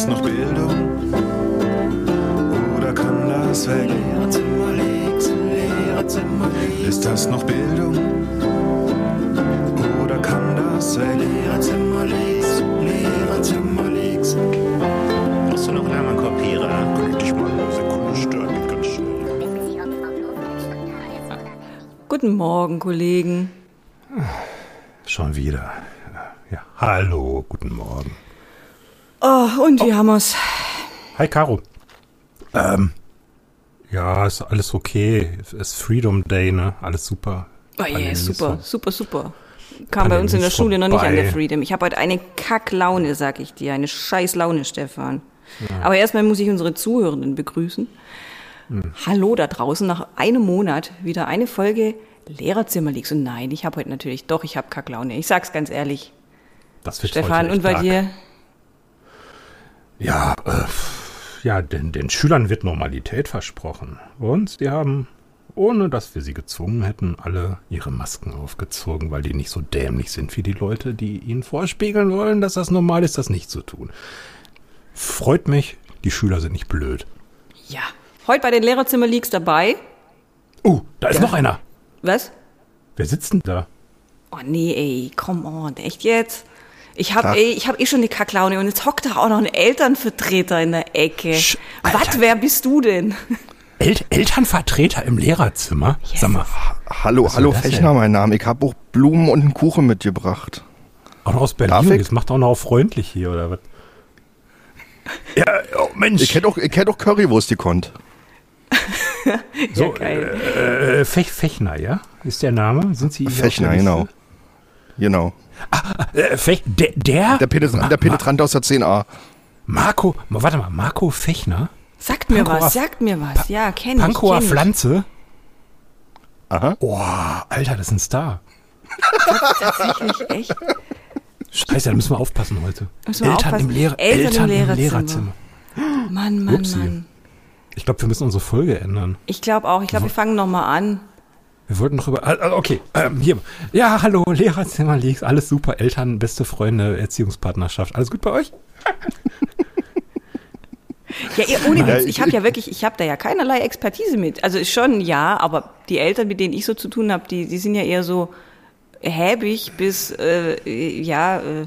das noch Bildung? Oder kann das weg? Ist das noch Bildung? Oder kann das weg? Brauchst du noch Kopierer? Kann ich dich mal eine Sekunde stören? Ganz schnell. Guten Morgen, Kollegen. Schon wieder. Ja, hallo, guten Morgen. Oh, und wie haben wir's? Hi, Caro. Ähm, ja, ist alles okay. Es ist Freedom Day, ne? Alles super. Oh je, super, super, super. Kam bei Pandemie uns in der Schule noch nicht an der vorbei. Freedom. Ich habe heute eine Kacklaune, sag ich dir. Eine scheiß Laune, Stefan. Aber erstmal muss ich unsere Zuhörenden begrüßen. Hm. Hallo da draußen, nach einem Monat wieder eine Folge Lehrerzimmer liegst. Und nein, ich habe heute natürlich, doch, ich habe Kacklaune. Ich sag's ganz ehrlich. Das wird Stefan, heute und bei echt dir? Ja, äh, ja, den, den Schülern wird Normalität versprochen. Und die haben, ohne dass wir sie gezwungen hätten, alle ihre Masken aufgezogen, weil die nicht so dämlich sind wie die Leute, die ihnen vorspiegeln wollen, dass das normal ist, das nicht zu tun. Freut mich, die Schüler sind nicht blöd. Ja. Heute bei den Lehrerzimmer liegst dabei. Oh, da ist noch einer. Was? Wer sitzt denn da? Oh nee, ey, come on, echt jetzt? Ich hab, Tag. ey, ich hab eh schon eine Kacklaune und jetzt hockt da auch noch ein Elternvertreter in der Ecke. Sch-. Was, wer bist du denn? El Elternvertreter im Lehrerzimmer? Sag mal, Hallo, Was hallo das Fechner, mein Name. Ich habe auch Blumen und einen Kuchen mitgebracht. auch noch aus Berlin. Jetzt macht auch noch freundlich hier, oder was? Ja, oh Mensch. Ich hätte auch, ich hätte auch Currywurst gekonnt. so, geil. äh, äh, Fech Fechner, ja? Ist der Name? Sind Sie Fechner, der genau. Genau. Äh, Fech, der, der? Der, Penetrant, der Penetrant aus der 10a. Marco, ma- warte mal, Marco Fechner? Sagt mir Pankower- was, sagt mir was. Ja, kenn ich. Pankower kenn ich. Pflanze? Aha. Oh, Alter, das ist ein Star. Tatsächlich, echt? Scheiße, da müssen wir aufpassen heute. Müssen wir Eltern, aufpassen. Im Lehrer, Eltern im Eltern, im Lehrerzimmer. Lehrerzimmer. Mann, Mann, Upsi. Mann. Ich glaube, wir müssen unsere Folge ändern. Ich glaube auch. Ich glaube, wir fangen noch mal an. Wir wollten noch über. Also okay, ähm, hier. Ja, hallo, Lehrerzimmer liegt. Alles super. Eltern, beste Freunde, Erziehungspartnerschaft. Alles gut bei euch? Ja, ohne Witz. Ich habe ja wirklich, ich habe da ja keinerlei Expertise mit. Also schon ja, aber die Eltern, mit denen ich so zu tun habe, die, die sind ja eher so häbig bis äh, ja äh,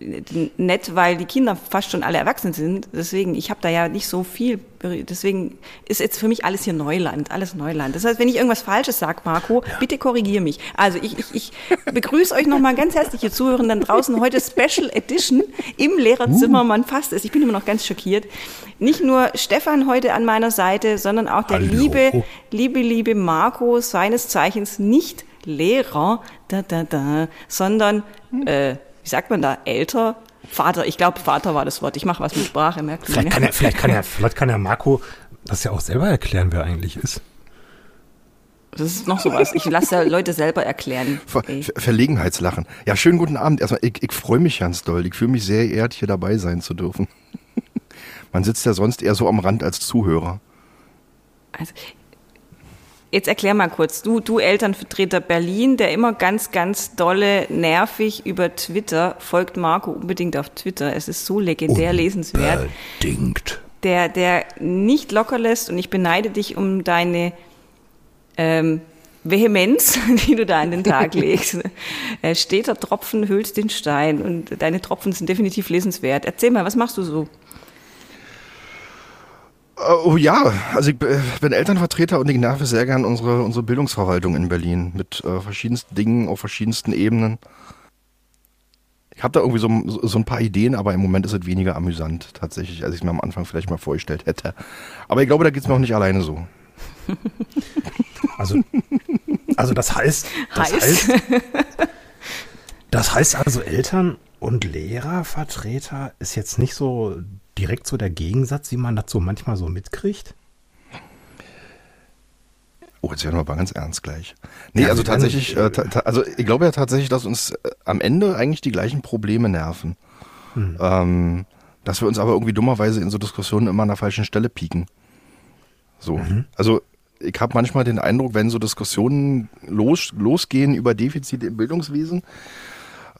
nett, weil die Kinder fast schon alle erwachsen sind. Deswegen, ich habe da ja nicht so viel. Deswegen ist jetzt für mich alles hier Neuland, alles Neuland. Das heißt, wenn ich irgendwas Falsches sage, Marco, bitte korrigier mich. Also ich, ich, ich begrüße euch nochmal ganz herzlich, ihr Zuhörenden draußen. Heute Special Edition im Lehrerzimmer. Man fasst es. Ich bin immer noch ganz schockiert. Nicht nur Stefan heute an meiner Seite, sondern auch der Hallo. liebe, liebe, liebe Marco, seines Zeichens nicht Lehrer, da, da, da, sondern, äh, wie sagt man da, älter? Vater, ich glaube, Vater war das Wort. Ich mache was mit Sprache, merkt man. Vielleicht kann, er, vielleicht, kann er, vielleicht kann er Marco das ja auch selber erklären, wer er eigentlich ist. Das ist noch sowas. Ich lasse ja Leute selber erklären. Ver Ey. Ver Verlegenheitslachen. Ja, schönen guten Abend. Erstmal, ich, ich freue mich ganz doll. Ich fühle mich sehr geehrt, hier dabei sein zu dürfen. Man sitzt ja sonst eher so am Rand als Zuhörer. Also, jetzt erklär mal kurz. Du, du Elternvertreter Berlin, der immer ganz, ganz dolle, nervig über Twitter, folgt Marco unbedingt auf Twitter. Es ist so legendär lesenswert. Unbedingt. der, der nicht locker lässt und ich beneide dich um deine ähm, Vehemenz, die du da an den Tag legst. Äh, Steter Tropfen hüllt den Stein und deine Tropfen sind definitiv lesenswert. Erzähl mal, was machst du so? Äh, Oh ja, also ich äh, bin Elternvertreter und ich nerve sehr gern unsere, unsere Bildungsverwaltung in Berlin mit äh, verschiedensten Dingen auf verschiedensten Ebenen. Ich habe da irgendwie so, so ein paar Ideen, aber im Moment ist es weniger amüsant tatsächlich, als ich mir am Anfang vielleicht mal vorgestellt hätte. Aber ich glaube, da geht's mir auch nicht alleine so. Also, also das heißt, das Heißt? heißt, das heißt also Eltern und Lehrervertreter ist jetzt nicht so direkt so der Gegensatz, wie man das so manchmal so mitkriegt. Oh, jetzt werden wir aber ganz ernst gleich. Nee, Ja, also tatsächlich, äh, ta ta- also ich glaube ja tatsächlich, dass uns äh, am Ende eigentlich die gleichen Probleme nerven. Ähm, dass wir uns aber irgendwie dummerweise in so Diskussionen immer an der falschen Stelle pieken. So. Also ich habe manchmal den Eindruck, wenn so Diskussionen los, losgehen über Defizite im Bildungswesen,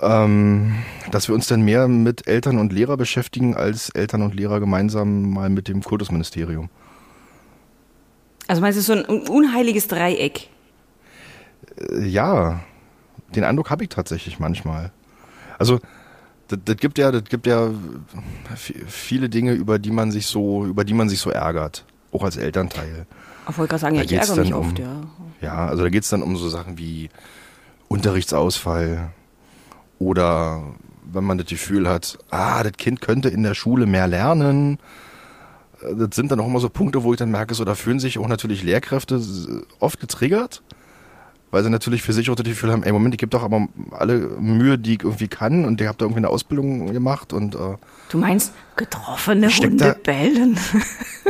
ähm, dass wir uns dann mehr mit Eltern und Lehrer beschäftigen, als Eltern und Lehrer gemeinsam mal mit dem Kultusministerium. Also meinst du so ein un- unheiliges Dreieck? Äh, ja, den Eindruck habe ich tatsächlich manchmal. Also das, das gibt ja, das gibt ja viele Dinge, über die man sich so, über die man sich so ärgert, auch als Elternteil. Ich wollte gerade sagen, Da ich ärgere mich dann um- oft, ja. Ja, also da geht's dann um so Sachen wie Unterrichtsausfall oder wenn man das Gefühl hat, ah, das Kind könnte in der Schule mehr lernen. Äh, Das sind dann auch immer so Punkte, wo ich dann merke, so da fühlen sich auch natürlich Lehrkräfte s- oft getriggert, weil sie natürlich für sich auch das Gefühl haben, ey Moment, ich gebe doch aber alle Mühe, die ich irgendwie kann und ich habe da irgendwie eine Ausbildung gemacht und äh, Du meinst, getroffene Hunde bellen?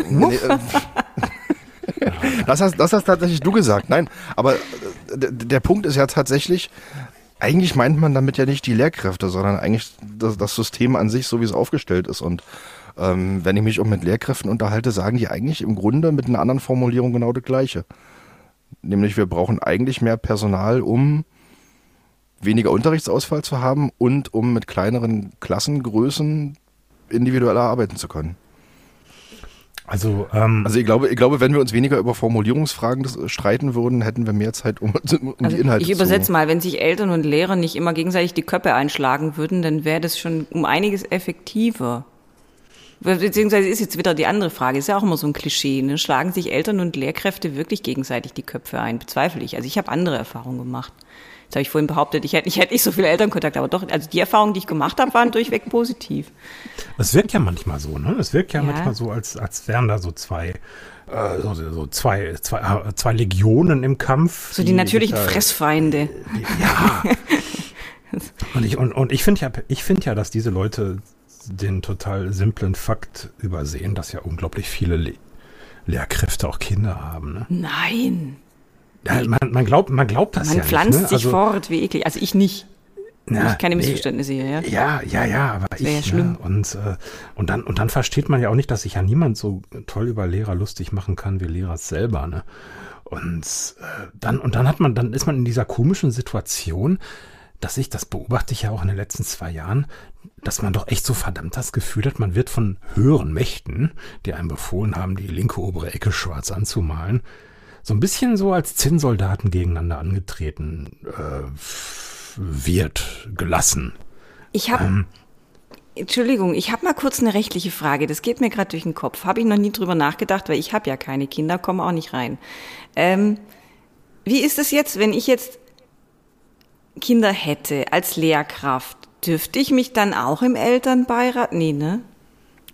Nee, äh, das, hast, das hast tatsächlich du gesagt. Nein, aber äh, der Punkt ist ja tatsächlich, eigentlich meint man damit ja nicht die Lehrkräfte, sondern eigentlich das, das System an sich, so wie es aufgestellt ist. Und ähm, wenn ich mich auch mit Lehrkräften unterhalte, sagen die eigentlich im Grunde mit einer anderen Formulierung genau das Gleiche. Nämlich wir brauchen eigentlich mehr Personal, um weniger Unterrichtsausfall zu haben und um mit kleineren Klassengrößen individueller arbeiten zu können. Also, ähm, Also ich glaube, ich glaube, wenn wir uns weniger über Formulierungsfragen des- streiten würden, hätten wir mehr Zeit, um, um Also die Inhalte ich übersetze mal, wenn sich Eltern und Lehrer nicht immer gegenseitig die Köpfe einschlagen würden, dann wäre das schon um einiges effektiver. Beziehungsweise ist jetzt wieder die andere Frage, ist ja auch immer so ein Klischee, ne? schlagen sich Eltern und Lehrkräfte wirklich gegenseitig die Köpfe ein? Bezweifle ich. Also ich habe andere Erfahrungen gemacht. Jetzt habe ich vorhin behauptet, ich hätte, ich hätte nicht so viel Elternkontakt, aber doch, also die Erfahrungen, die ich gemacht habe, waren durchweg positiv. es wirkt ja manchmal so, ne? Es wirkt ja, Ja. manchmal so, als, als wären da so zwei, äh, so, so zwei, zwei, äh, zwei Legionen im Kampf. So die natürlichen sich da- Fressfeinde. Ja. und ich, und, und ich finde ja, ich finde ja, dass diese Leute den total simplen Fakt übersehen, dass ja unglaublich viele Le Lehrkräfte auch Kinder haben. Ne? Nein, Ja, man, man glaubt, man glaubt das man ja pflanzt nicht. Ne? sich fort, wie eklig. Also ich nicht. na, ich keine nee, Missverständnisse hier, ja. Ja, ja, ja, aber ich. ja schlimm. Ne? Und, äh, und, dann, und dann versteht man ja auch nicht, dass sich ja niemand so toll über Lehrer lustig machen kann wie Lehrer selber. Ne? Und äh, dann, und dann hat man, dann ist man in dieser komischen Situation, dass ich, das beobachte ich ja auch in den letzten zwei Jahren, dass man doch echt so verdammt das Gefühl hat, man wird von höheren Mächten, die einem befohlen haben, die linke obere Ecke schwarz anzumalen, so ein bisschen so als Zinnsoldaten gegeneinander angetreten äh, wird, gelassen. Ich habe, Ähm. Entschuldigung, ich habe mal kurz eine rechtliche Frage. Das geht mir gerade durch den Kopf. Habe ich noch nie drüber nachgedacht, weil ich habe ja keine Kinder, komme auch nicht rein. Ähm, wie ist es jetzt, wenn ich jetzt Kinder hätte als Lehrkraft? Dürfte ich mich dann auch im Elternbeirat? Nee, ne?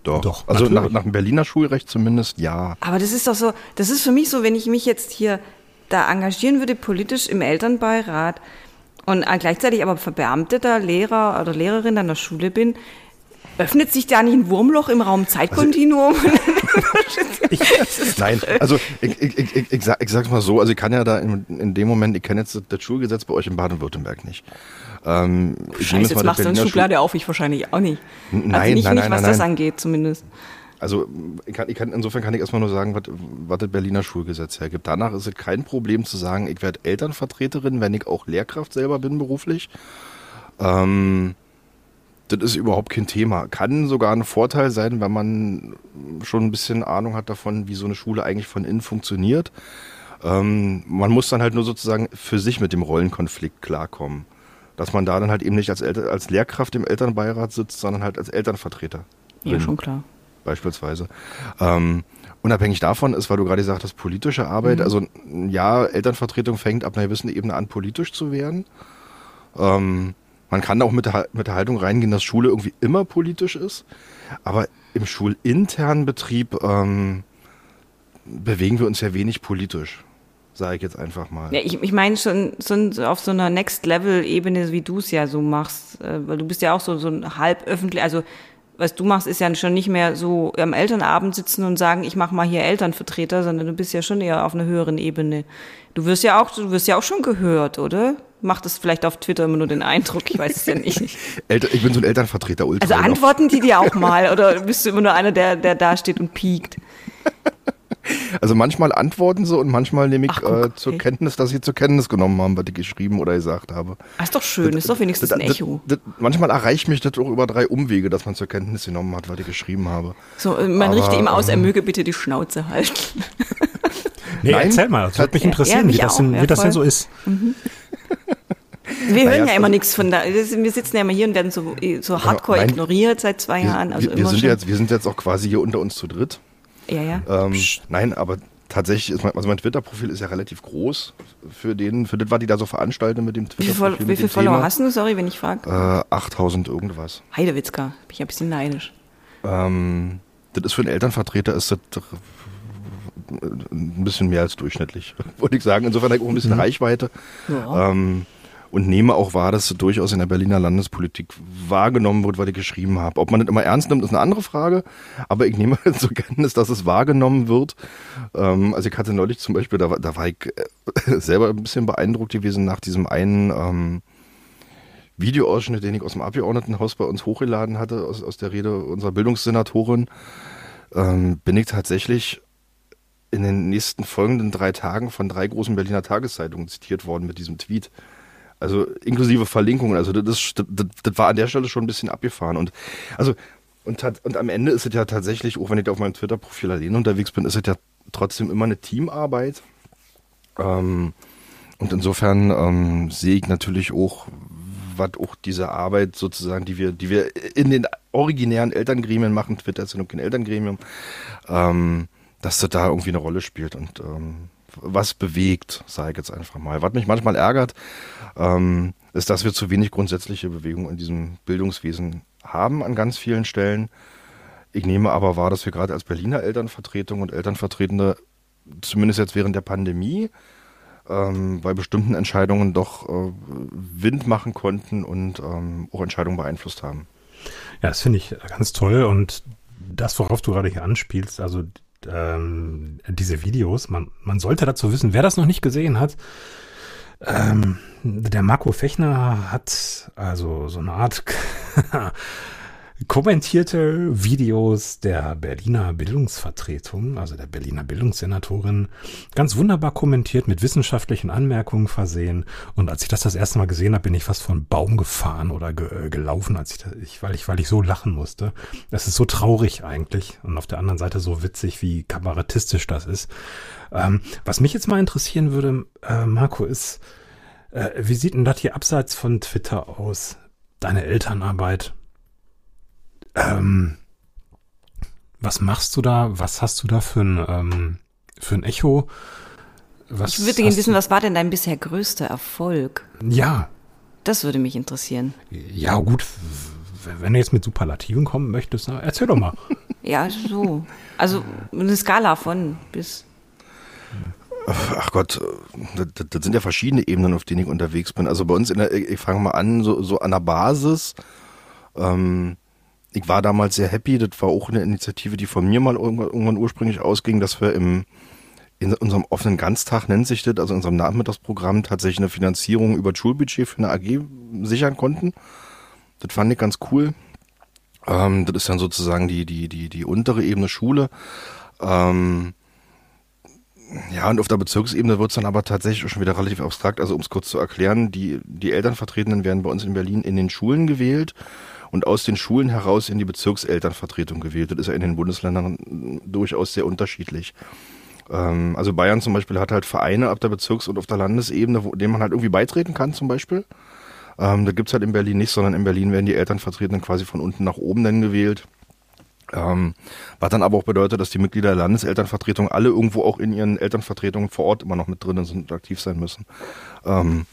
Doch. Doch, also nach, nach dem Berliner Schulrecht zumindest ja. Aber das ist doch so, das ist für mich so, wenn ich mich jetzt hier da engagieren würde, politisch im Elternbeirat und gleichzeitig aber verbeamteter Lehrer oder Lehrerin an der Schule bin, öffnet sich da nicht ein Wurmloch im Raum Zeitkontinuum? Nein, also ich, ich, ich, ich, sag, ich sag's mal so, also ich kann ja da in, in dem Moment, ich kenne jetzt das Schulgesetz bei euch in Baden-Württemberg nicht. Ähm, Scheiße, jetzt machst du eine Schublade auf, ich wahrscheinlich auch nicht. Also nein, nicht, nein, nicht nein, was nein, das nein. angeht, zumindest. Also ich kann, ich kann, insofern kann ich erstmal nur sagen, was, was das Berliner Schulgesetz hergibt. Danach ist es kein Problem zu sagen, ich werde Elternvertreterin, wenn ich auch Lehrkraft selber bin beruflich. Ähm, das ist überhaupt kein Thema. Kann sogar ein Vorteil sein, wenn man schon ein bisschen Ahnung hat davon, wie so eine Schule eigentlich von innen funktioniert. Ähm, man muss dann halt nur sozusagen für sich mit dem Rollenkonflikt klarkommen. Dass man da dann halt eben nicht als, Elter, als Lehrkraft im Elternbeirat sitzt, sondern halt als Elternvertreter Ja, schon klar. beispielsweise. Ähm, unabhängig davon ist, weil du gerade gesagt hast, politische Arbeit, also ja, Elternvertretung fängt ab einer gewissen Ebene an, politisch zu werden. Ähm, man kann auch mit der, mit der Haltung reingehen, dass Schule irgendwie immer politisch ist, aber im schulinternen Betrieb ähm, bewegen wir uns ja wenig politisch, sage ich jetzt einfach mal. Ja, ich, ich meine schon, schon auf so einer Next-Level-Ebene, wie du es ja so machst, äh, weil du bist ja auch so, so ein halb öffentlich, also was du machst, ist ja schon nicht mehr so am Elternabend sitzen und sagen, ich mache mal hier Elternvertreter, sondern du bist ja schon eher auf einer höheren Ebene. Du wirst ja auch, du wirst ja auch schon gehört, oder? Macht es vielleicht auf Twitter immer nur den Eindruck, ich weiß es ja nicht. Elter, ich bin so ein Elternvertreter, Ultra. Also antworten die dir auch mal oder bist du immer nur einer, der, der da steht und piekt? Also manchmal antworten sie und manchmal nehme ich Ach, guck, äh, zur okay. Kenntnis, dass sie zur Kenntnis genommen haben, was ich geschrieben oder gesagt habe. Ah, ist doch schön, ist doch wenigstens ein Echo. Das, das, manchmal erreicht mich das auch über drei Umwege, dass man zur Kenntnis genommen hat, was ich geschrieben habe. So, äh, man Aber, richte ihm aus, er ähm, möge bitte die Schnauze halten. Nee, Nein. erzähl mal, das würde mich Ja, interessieren, mich wie, das denn, ja, wie das denn so ist. Wir hören ja immer nichts von da. das- Wir sitzen ja immer hier und werden so, so hardcore nein. ignoriert seit zwei Wir, Jahren. Also wir, wir, immer sind jetzt, wir sind jetzt auch quasi hier unter uns zu dritt. Ja, ja. Ähm, nein, aber tatsächlich ist mein, also mein Twitter-Profil ist ja relativ groß für den, für das, was die da so veranstalten mit dem Wie viel, Twitter-Profil. Fol- wie mit viel dem Follower Thema. hast du? Sorry, wenn ich frage. Äh, 8000 irgendwas. Heidewitzka. Bin ich ein bisschen neidisch. Ähm, das ist für einen Elternvertreter ist das doch ein bisschen mehr als durchschnittlich, würde ich sagen. Insofern habe ich auch ein bisschen Reichweite. Ja. Ähm, und nehme auch wahr, dass das durchaus in der Berliner Landespolitik wahrgenommen wird, was ich geschrieben habe. Ob man das immer ernst nimmt, ist eine andere Frage. Aber ich nehme zur Kenntnis, dass es wahrgenommen wird. Ähm, also ich hatte neulich zum Beispiel, da, war- da war ich äh, selber ein bisschen beeindruckt gewesen nach diesem einen ähm, Videoausschnitt, den ich aus dem Abgeordnetenhaus bei uns hochgeladen hatte, aus, aus der Rede unserer Bildungssenatorin, ähm, bin ich tatsächlich in den nächsten folgenden drei Tagen von drei großen Berliner Tageszeitungen zitiert worden mit diesem Tweet. Also inklusive Verlinkungen. Also das, das, das war an der Stelle schon ein bisschen abgefahren. Und also und, und am Ende ist es ja tatsächlich, auch wenn ich da auf meinem Twitter-Profil alleine unterwegs bin, ist es ja trotzdem immer eine Teamarbeit. Ähm, und insofern ähm, sehe ich natürlich auch, was auch diese Arbeit sozusagen, die wir, die wir in den originären Elterngremien machen, Twitter ist ja noch kein Elterngremium, ähm, dass das da irgendwie eine Rolle spielt und ähm, was bewegt, sage ich jetzt einfach mal. Was mich manchmal ärgert, ähm, ist, dass wir zu wenig grundsätzliche Bewegung in diesem Bildungswesen haben an ganz vielen Stellen. Ich nehme aber wahr, dass wir gerade als Berliner Elternvertretung und Elternvertretende, zumindest jetzt während der Pandemie, ähm, bei bestimmten Entscheidungen doch äh, Wind machen konnten und ähm, auch Entscheidungen beeinflusst haben. Ja, das finde ich ganz toll und das, worauf du gerade hier anspielst, also ähm, diese Videos, man, man sollte dazu wissen, wer das noch nicht gesehen hat, ähm, der Marco Fechner hat also so eine Art kommentierte Videos der Berliner Bildungsvertretung, also der Berliner Bildungssenatorin, ganz wunderbar kommentiert, mit wissenschaftlichen Anmerkungen versehen. Und als ich das das erste Mal gesehen habe, bin ich fast von Baum gefahren oder ge äh, gelaufen, als ich, da, ich, weil ich, weil ich so lachen musste. Es ist so traurig eigentlich und auf der anderen Seite so witzig, wie kabarettistisch das ist. Ähm, was mich jetzt mal interessieren würde, äh, Marco, ist, äh, wie sieht denn das hier abseits von Twitter aus? Deine Elternarbeit? Ähm, was machst du da? Was hast du da für ein, ähm, für ein Echo? Was Ich würde gerne wissen, was war denn dein bisher größter Erfolg? Ja, Das würde mich interessieren. ja gut. Wenn du jetzt mit Superlativen kommen möchtest, erzähl doch mal. Ja, so. Also eine Skala von bis. Ach Gott, das, das- sind ja verschiedene Ebenen, auf denen ich unterwegs bin. Also bei uns in der, ich fange mal an, so, so an der Basis. Ähm, ich war damals sehr happy, das war auch eine Initiative, die von mir mal irgendwann, irgendwann ursprünglich ausging, dass wir im in unserem offenen Ganztag nennt sich das, also in unserem Nachmittagsprogramm tatsächlich eine Finanzierung über das Schulbudget für eine AG sichern konnten. Das fand ich ganz cool. Ähm, das ist dann sozusagen die, die, die, die untere Ebene Schule. Ähm, ja, und auf der Bezirksebene wird es dann aber tatsächlich schon wieder relativ abstrakt. Also um es kurz zu erklären, die, die Elternvertretenden werden bei uns in Berlin in den Schulen gewählt und aus den Schulen heraus in die Bezirkselternvertretung gewählt. Das ist ja in den Bundesländern durchaus sehr unterschiedlich. Ähm, also Bayern zum Beispiel hat halt Vereine ab der Bezirks- und auf der Landesebene, wo, denen man halt irgendwie beitreten kann zum Beispiel. Ähm, da gibt's halt in Berlin nicht, sondern in Berlin werden die Elternvertretenden quasi von unten nach oben dann gewählt. Ähm, was dann aber auch bedeutet, dass die Mitglieder der Landeselternvertretung alle irgendwo auch in ihren Elternvertretungen vor Ort immer noch mit drin sind und aktiv sein müssen. Ähm,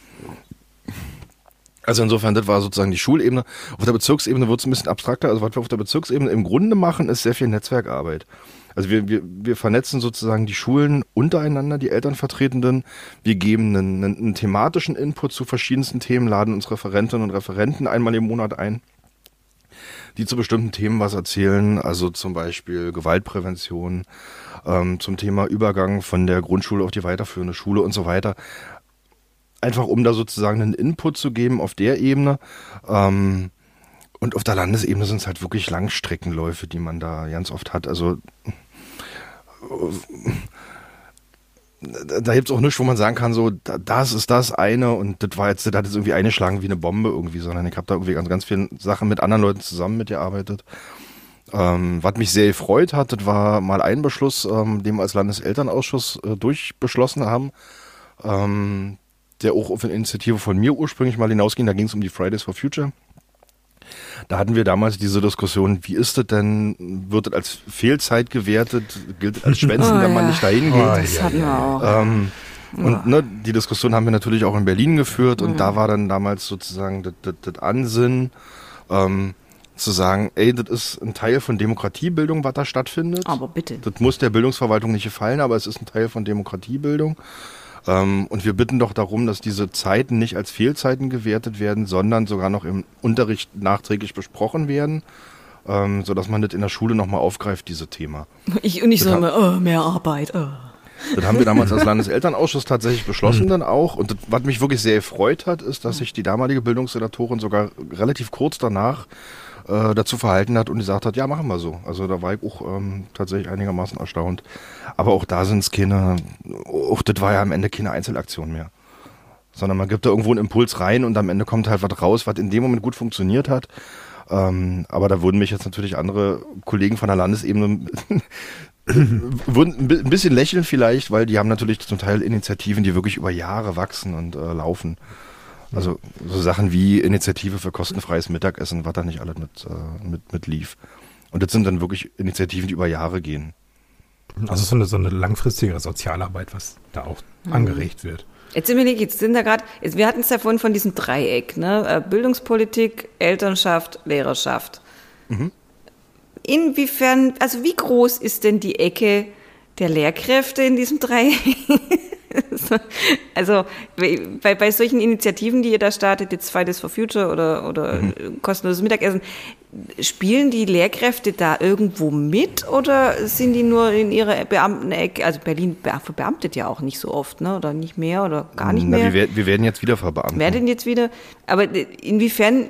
also insofern, das war sozusagen die Schulebene. Auf der Bezirksebene wird es ein bisschen abstrakter. Also was wir auf der Bezirksebene im Grunde machen, ist sehr viel Netzwerkarbeit. Also wir, wir, wir vernetzen sozusagen die Schulen untereinander, die Elternvertretenden. Wir geben einen, einen, einen thematischen Input zu verschiedensten Themen, laden uns Referentinnen und Referenten einmal im Monat ein, die zu bestimmten Themen was erzählen. Also zum Beispiel Gewaltprävention, ähm, zum Thema Übergang von der Grundschule auf die weiterführende Schule und so weiter einfach um da sozusagen einen Input zu geben auf der Ebene. Ähm, und auf der Landesebene sind es halt wirklich Langstreckenläufe, die man da ganz oft hat. Also da, da gibt's auch nichts, wo man sagen kann, so, da, das ist das eine und das war jetzt, das hat jetzt irgendwie eingeschlagen wie eine Bombe irgendwie, sondern ich habe da irgendwie ganz, ganz viele Sachen mit anderen Leuten zusammen mitgearbeitet. Ähm, was mich sehr gefreut hat, das war mal ein Beschluss, ähm, den wir als Landeselternausschuss äh, durchbeschlossen haben, ähm, der auch auf eine Initiative von mir ursprünglich mal hinausging. Da ging es um die Fridays for Future. Da hatten wir damals diese Diskussion, wie ist das denn, wird das als Fehlzeit gewertet, gilt das als Schwänzen, Oh, wenn man ja. nicht dahin geht? Das hatten wir auch. Ähm, und ne, die Diskussion haben wir natürlich auch in Berlin geführt und da war dann damals sozusagen das, das, das Ansinnen, ähm, zu sagen, ey, das ist ein Teil von Demokratiebildung, was da stattfindet. Aber bitte. Das muss der Bildungsverwaltung nicht gefallen, aber es ist ein Teil von Demokratiebildung. Ähm, und wir bitten doch darum, dass diese Zeiten nicht als Fehlzeiten gewertet werden, sondern sogar noch im Unterricht nachträglich besprochen werden, ähm, sodass man das in der Schule nochmal aufgreift, dieses Thema. Ich, und ich so Das immer, oh, mehr Arbeit. Oh. Das haben wir damals als Landeselternausschuss tatsächlich beschlossen dann auch. Und das, was mich wirklich sehr gefreut hat, ist, dass sich die damalige Bildungssenatorin sogar relativ kurz danach äh, dazu verhalten hat und gesagt hat, ja, machen wir so. Also da war ich auch ähm, tatsächlich einigermaßen erstaunt. Aber auch da sind es keine, auch das war ja am Ende keine Einzelaktion mehr. Sondern man gibt da irgendwo einen Impuls rein und am Ende kommt halt was raus, was in dem Moment gut funktioniert hat. Ähm, aber da würden mich jetzt natürlich andere Kollegen von der Landesebene würden ein bi- ein bisschen lächeln vielleicht, weil die haben natürlich zum Teil Initiativen, die wirklich über Jahre wachsen und äh, laufen. Also so Sachen wie Initiative für kostenfreies Mittagessen, was da nicht alles mit, äh, mit, mit lief. Und das sind dann wirklich Initiativen, die über Jahre gehen. Also so eine, so eine langfristige Sozialarbeit, was da auch angeregt wird. Jetzt sind wir nicht, jetzt sind da gerade, wir hatten es ja vorhin von diesem Dreieck, ne? Äh, Bildungspolitik, Elternschaft, Lehrerschaft. Inwiefern, also wie groß ist denn die Ecke der Lehrkräfte in diesem Dreieck? also bei, bei solchen Initiativen, die ihr da startet, jetzt Fridays for Future oder, oder kostenloses Mittagessen, spielen die Lehrkräfte da irgendwo mit oder sind die nur in ihrer Beamtenecke? Also Berlin be- verbeamtet ja auch nicht so oft, ne? Oder nicht mehr oder gar nicht Na, mehr. wir, werden- wir werden jetzt wieder verbeamtet. Wer denn jetzt wieder? Aber inwiefern,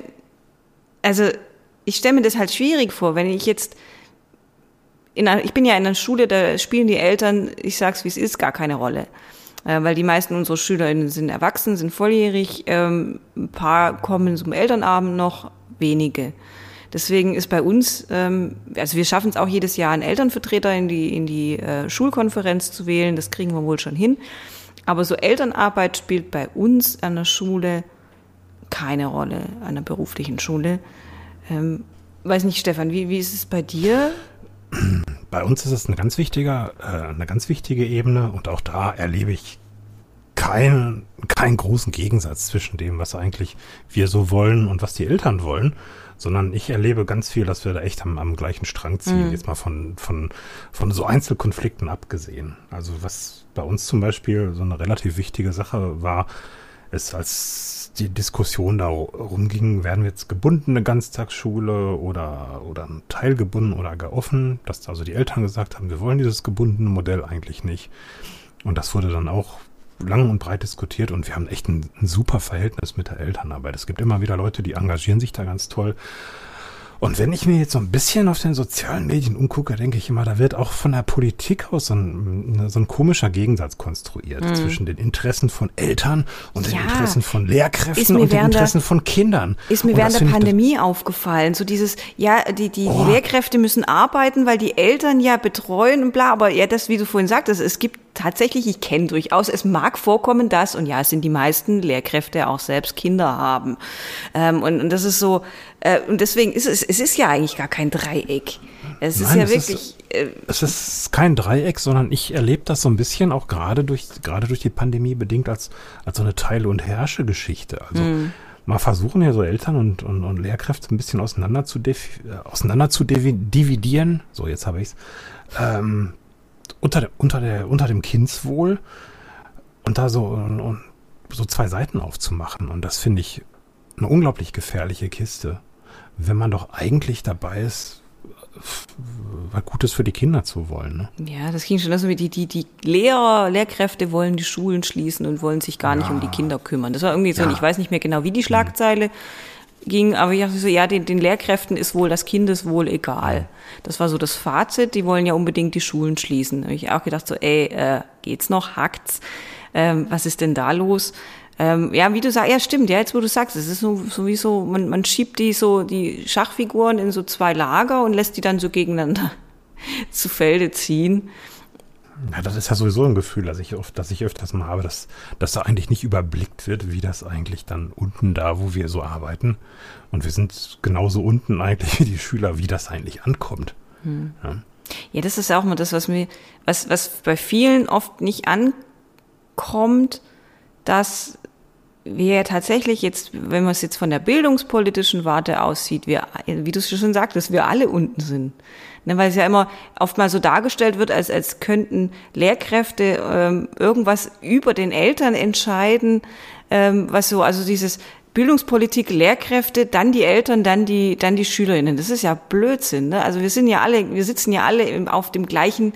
also ich stelle mir das halt schwierig vor, wenn ich jetzt, in einer, ich bin ja in einer Schule, da spielen die Eltern, ich sag's wie es ist, gar keine Rolle. Äh, weil die meisten unserer SchülerInnen sind erwachsen, sind volljährig, ähm, ein paar kommen zum Elternabend noch, wenige. Deswegen ist bei uns, ähm, also wir schaffen es auch jedes Jahr, einen Elternvertreter in die, in die äh, Schulkonferenz zu wählen, das kriegen wir wohl schon hin. Aber so Elternarbeit spielt bei uns an der Schule keine Rolle, an einer beruflichen Schule. Ähm, weiß nicht, Stefan, wie, wie ist es bei dir? Bei uns ist es eine ganz wichtige, äh, eine ganz wichtige Ebene und auch da erlebe ich keinen, keinen großen Gegensatz zwischen dem, was eigentlich wir so wollen und was die Eltern wollen, sondern ich erlebe ganz viel, dass wir da echt am, am gleichen Strang ziehen, jetzt mal von, von, von so Einzelkonflikten abgesehen. Also was bei uns zum Beispiel so eine relativ wichtige Sache war, ist, als die Diskussion darum ging, werden wir jetzt gebundene Ganztagsschule oder, oder teilgebunden oder gar offen, dass also die Eltern gesagt haben, wir wollen dieses gebundene Modell eigentlich nicht. Und das wurde dann auch lang und breit diskutiert und wir haben echt ein, ein super Verhältnis mit der Elternarbeit. Es gibt immer wieder Leute, die engagieren sich da ganz toll. Und wenn ich mir jetzt so ein bisschen auf den sozialen Medien umgucke, denke ich immer, da wird auch von der Politik aus so ein, so ein komischer Gegensatz konstruiert zwischen den Interessen von Eltern und den Ja. Interessen von Lehrkräften und den während der- Interessen von Kindern. Ist mir Und während der Pandemie aufgefallen. So dieses, ja, die, die, Oh. die Lehrkräfte müssen arbeiten, weil die Eltern ja betreuen und bla. Aber ja, das, wie du vorhin sagtest, es gibt tatsächlich, ich kenne durchaus, es mag vorkommen, dass, und ja, es sind die meisten Lehrkräfte auch selbst Kinder haben. Ähm, und, und das ist so, äh, und deswegen ist es, es ist ja eigentlich gar kein Dreieck. Es ist Nein, ja es ist- wirklich, äh, Es ist kein Dreieck, sondern ich erlebe das so ein bisschen auch gerade durch, gerade durch die Pandemie bedingt als, als so eine Teile- und Herrsche-Geschichte. Also mal versuchen ja so Eltern und, und, und Lehrkräfte ein bisschen auseinander zu, äh, auseinander zu divi- dividieren. So, jetzt habe ich's. Ähm, unter, der, unter, der, unter dem Kindswohl und da so, und, und so zwei Seiten aufzumachen. Und das finde ich eine unglaublich gefährliche Kiste, wenn man doch eigentlich dabei ist, was Gutes für die Kinder zu wollen. Ne? ja, das ging schon, also die, die, die Lehrer, Lehrkräfte wollen die Schulen schließen und wollen sich gar nicht Ja. um die Kinder kümmern. Das war irgendwie so, Ja. ich weiß nicht mehr genau, wie die Schlagzeile ging, aber ich dachte so, ja, den, den Lehrkräften ist wohl das Kindeswohl egal. Das war so das Fazit, die wollen ja unbedingt die Schulen schließen. Da habe ich auch gedacht so, ey, äh, geht's noch, hackt's? Ähm, was ist denn da los? Ähm, ja, wie du sagst, ja stimmt, ja, jetzt wo du sagst, es ist so, sowieso, man, man schiebt die so, die Schachfiguren in so zwei Lager und lässt die dann so gegeneinander zu Felde ziehen. Ja, das ist ja sowieso ein Gefühl, dass ich oft, dass ich öfters mal habe, dass, dass da eigentlich nicht überblickt wird, wie das eigentlich dann unten da, wo wir so arbeiten. Und wir sind genauso unten eigentlich wie die Schüler, wie das eigentlich ankommt. Hm. Ja. ja, das ist auch mal das, was mir, was, was bei vielen oft nicht ankommt, dass wir tatsächlich jetzt, wenn man es jetzt von der bildungspolitischen Warte aussieht, wir, wie du es schon sagtest, wir alle unten sind. Ne, weil es ja immer oft mal so dargestellt wird, als, als könnten Lehrkräfte ähm, irgendwas über den Eltern entscheiden, ähm, was so, also dieses Bildungspolitik, Lehrkräfte, dann die Eltern, dann die, dann die SchülerInnen. Das ist ja Blödsinn. Ne? Also wir sind ja alle, wir sitzen ja alle auf dem gleichen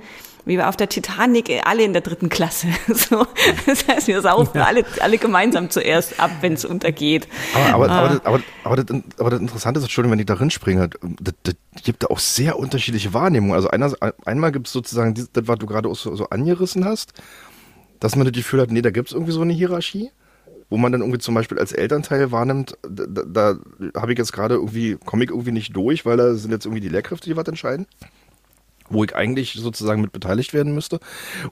wie wir auf der Titanic alle in der dritten Klasse. So, das heißt, wir saufen ja. alle, alle gemeinsam zuerst ab, wenn es untergeht. Aber, aber, aber, das, aber, aber, das, aber das Interessante ist, Entschuldigung, wenn ich da springe, das, das gibt da auch sehr unterschiedliche Wahrnehmungen. Also einer, einmal gibt es sozusagen das, was du gerade so, so angerissen hast, dass man das Gefühl hat, nee, da gibt es irgendwie so eine Hierarchie wo man dann irgendwie zum Beispiel als Elternteil wahrnimmt, da, da habe ich jetzt gerade irgendwie, komme ich irgendwie nicht durch, weil da sind jetzt irgendwie die Lehrkräfte, die was entscheiden wo ich eigentlich sozusagen mit beteiligt werden müsste.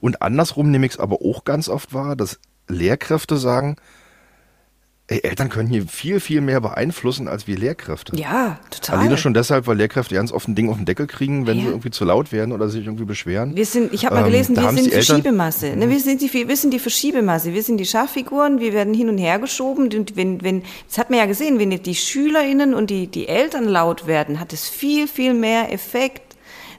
Und andersrum nehme ich es aber auch ganz oft wahr, dass Lehrkräfte sagen, ey, Eltern können hier viel, viel mehr beeinflussen als wir Lehrkräfte. Ja, total. Alleine schon deshalb, weil Lehrkräfte ganz oft ein Ding auf den Deckel kriegen, wenn ja. sie irgendwie zu laut werden oder sich irgendwie beschweren. Wir sind, ich habe mal ähm, gelesen, ähm, wir sind die Verschiebemasse. Ne, wir, sind die, wir sind die Verschiebemasse. Wir sind die Schachfiguren, wir werden hin und her geschoben. Und wenn, wenn, das hat man ja gesehen, wenn die SchülerInnen und die, die Eltern laut werden, hat es viel, viel mehr Effekt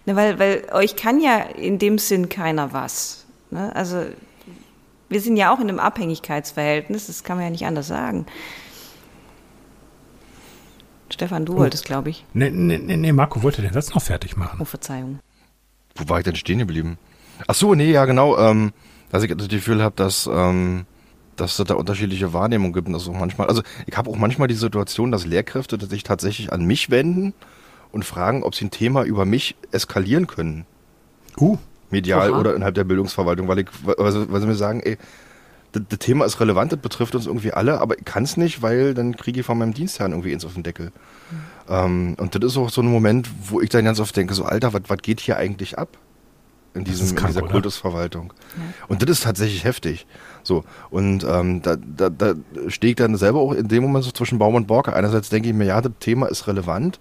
Ne, weil, weil euch kann ja in dem Sinn keiner was. Ne? Also wir sind ja auch in einem Abhängigkeitsverhältnis, das kann man ja nicht anders sagen. Stefan, du oh. wolltest, glaube ich. Nee, nee, nee, Marco wollte den Satz noch fertig machen. Oh, Verzeihung. Wo war ich denn stehen geblieben? Ach so, nee, ja, genau. Ähm, dass ich das Gefühl habe, dass, ähm, dass es da unterschiedliche Wahrnehmungen gibt. Und das auch manchmal, also ich habe auch manchmal die Situation, dass Lehrkräfte sich tatsächlich an mich wenden und fragen, ob sie ein Thema über mich eskalieren können. Uh. Medial Oha. oder innerhalb der Bildungsverwaltung, weil, ich, weil, sie, weil sie mir sagen, ey, das, Thema ist relevant, das betrifft uns irgendwie alle, aber ich kann es nicht, weil dann kriege ich von meinem Dienstherrn irgendwie ins auf den Deckel. Mhm. Ähm, und das ist auch so ein Moment, wo ich dann ganz oft denke, so Alter, was geht hier eigentlich ab? In, diesem, krank, in dieser Kultusverwaltung. Ja. Und das ist tatsächlich heftig. So, und ähm, da, da, da stehe ich dann selber auch in dem Moment so zwischen Baum und Borke. Einerseits denke ich mir, ja, das Thema ist relevant,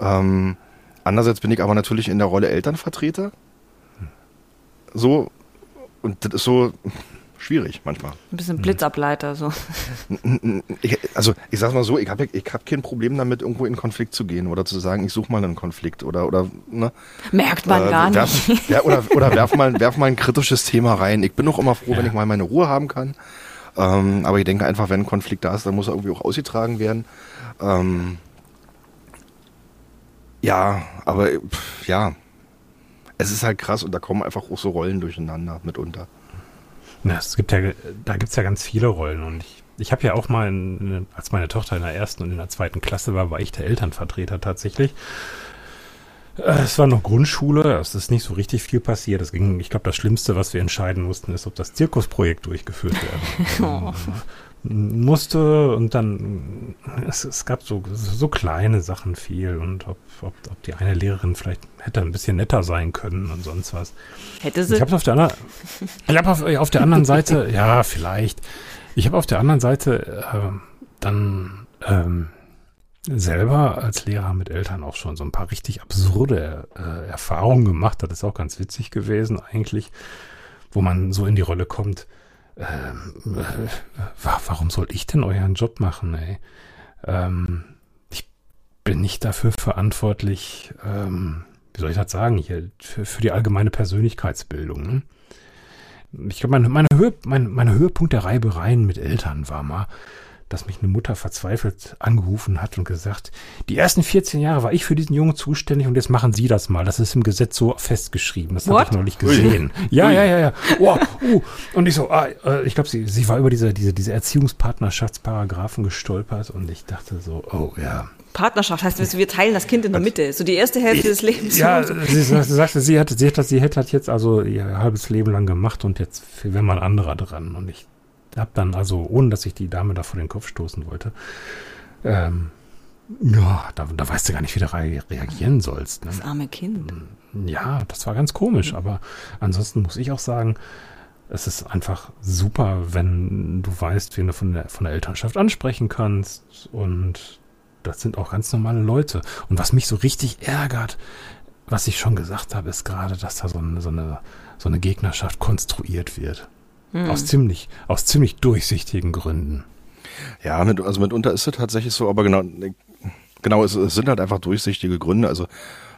ähm, andererseits bin ich aber natürlich in der Rolle Elternvertreter. So, und das ist so schwierig manchmal. Ein bisschen Blitzableiter, so. Ich, also, ich sag's mal so, ich habe ich hab kein Problem damit, irgendwo in Konflikt zu gehen oder zu sagen, ich suche mal einen Konflikt oder, oder, ne? Merkt man äh, gar werf, nicht. Ja, oder, oder werf mal, werf mal ein kritisches Thema rein. Ich bin auch immer froh, ja. wenn ich mal meine Ruhe haben kann. Ähm, aber ich denke einfach, wenn ein Konflikt da ist, dann muss er irgendwie auch ausgetragen werden. Ähm, ja, aber pff, ja, es ist halt krass und da kommen einfach auch so Rollen durcheinander mitunter. Na, es gibt ja, da gibt es ja ganz viele Rollen und ich, ich habe ja auch mal, in, als meine Tochter in der ersten und in der zweiten Klasse war, war ich der Elternvertreter tatsächlich. Äh, es war noch Grundschule, es ist nicht so richtig viel passiert. Es ging, ich glaube, das Schlimmste, was wir entscheiden mussten, ist, ob das Zirkusprojekt durchgeführt werden. oh musste und dann es, es gab so, so kleine Sachen viel und ob, ob, ob die eine Lehrerin vielleicht hätte ein bisschen netter sein können und sonst was. Hätte sie? Ich habe auf der anderen, ich habe auf, auf der anderen Seite, ja vielleicht. Ich habe auf der anderen Seite äh, dann ähm, selber als Lehrer mit Eltern auch schon so ein paar richtig absurde äh, Erfahrungen gemacht. Das ist auch ganz witzig gewesen eigentlich, wo man so in die Rolle kommt ähm, äh, warum soll ich denn euren Job machen, ey? Ähm, ich bin nicht dafür verantwortlich, ähm, wie soll ich das sagen, hier, für, für die allgemeine Persönlichkeitsbildung. Ne? Ich glaube, meine, meine, Höhe, mein, mein Höhepunkt der Reibereien mit Eltern war mal, dass mich eine Mutter verzweifelt angerufen hat und gesagt, die ersten 14 Jahre war ich für diesen Jungen zuständig und jetzt machen Sie das mal. Das ist im Gesetz so festgeschrieben. Das habe ich neulich gesehen. Ja, ja, ja, ja. Oh, uh. Und ich so, ah, äh, ich glaube, sie, sie war über diese, diese, diese Erziehungspartnerschaftsparagraphen gestolpert und ich dachte so, oh ja. Partnerschaft heißt, wir teilen das Kind in der Mitte. So die erste Hälfte des Lebens. Ja, sie, sa- sie sagte, sie hat, sie hat das, sie hätte das jetzt also ihr halbes Leben lang gemacht und jetzt wäre mal ein anderer dran. Und ich habe dann also, ohne dass ich die Dame da vor den Kopf stoßen wollte, ähm, ja, da, da weißt du gar nicht, wie du re reagieren sollst. Ne? Das arme Kind. Ja, das war ganz komisch, aber ansonsten muss ich auch sagen, es ist einfach super, wenn du weißt, wen du von der, von der Elternschaft ansprechen kannst und das sind auch ganz normale Leute. Und was mich so richtig ärgert, was ich schon gesagt habe, ist gerade, dass da so eine, so eine, so eine Gegnerschaft konstruiert wird. Aus ziemlich, aus ziemlich durchsichtigen Gründen. Ja, mit, also mitunter ist es tatsächlich so, aber genau, genau, es, es sind halt einfach durchsichtige Gründe. Also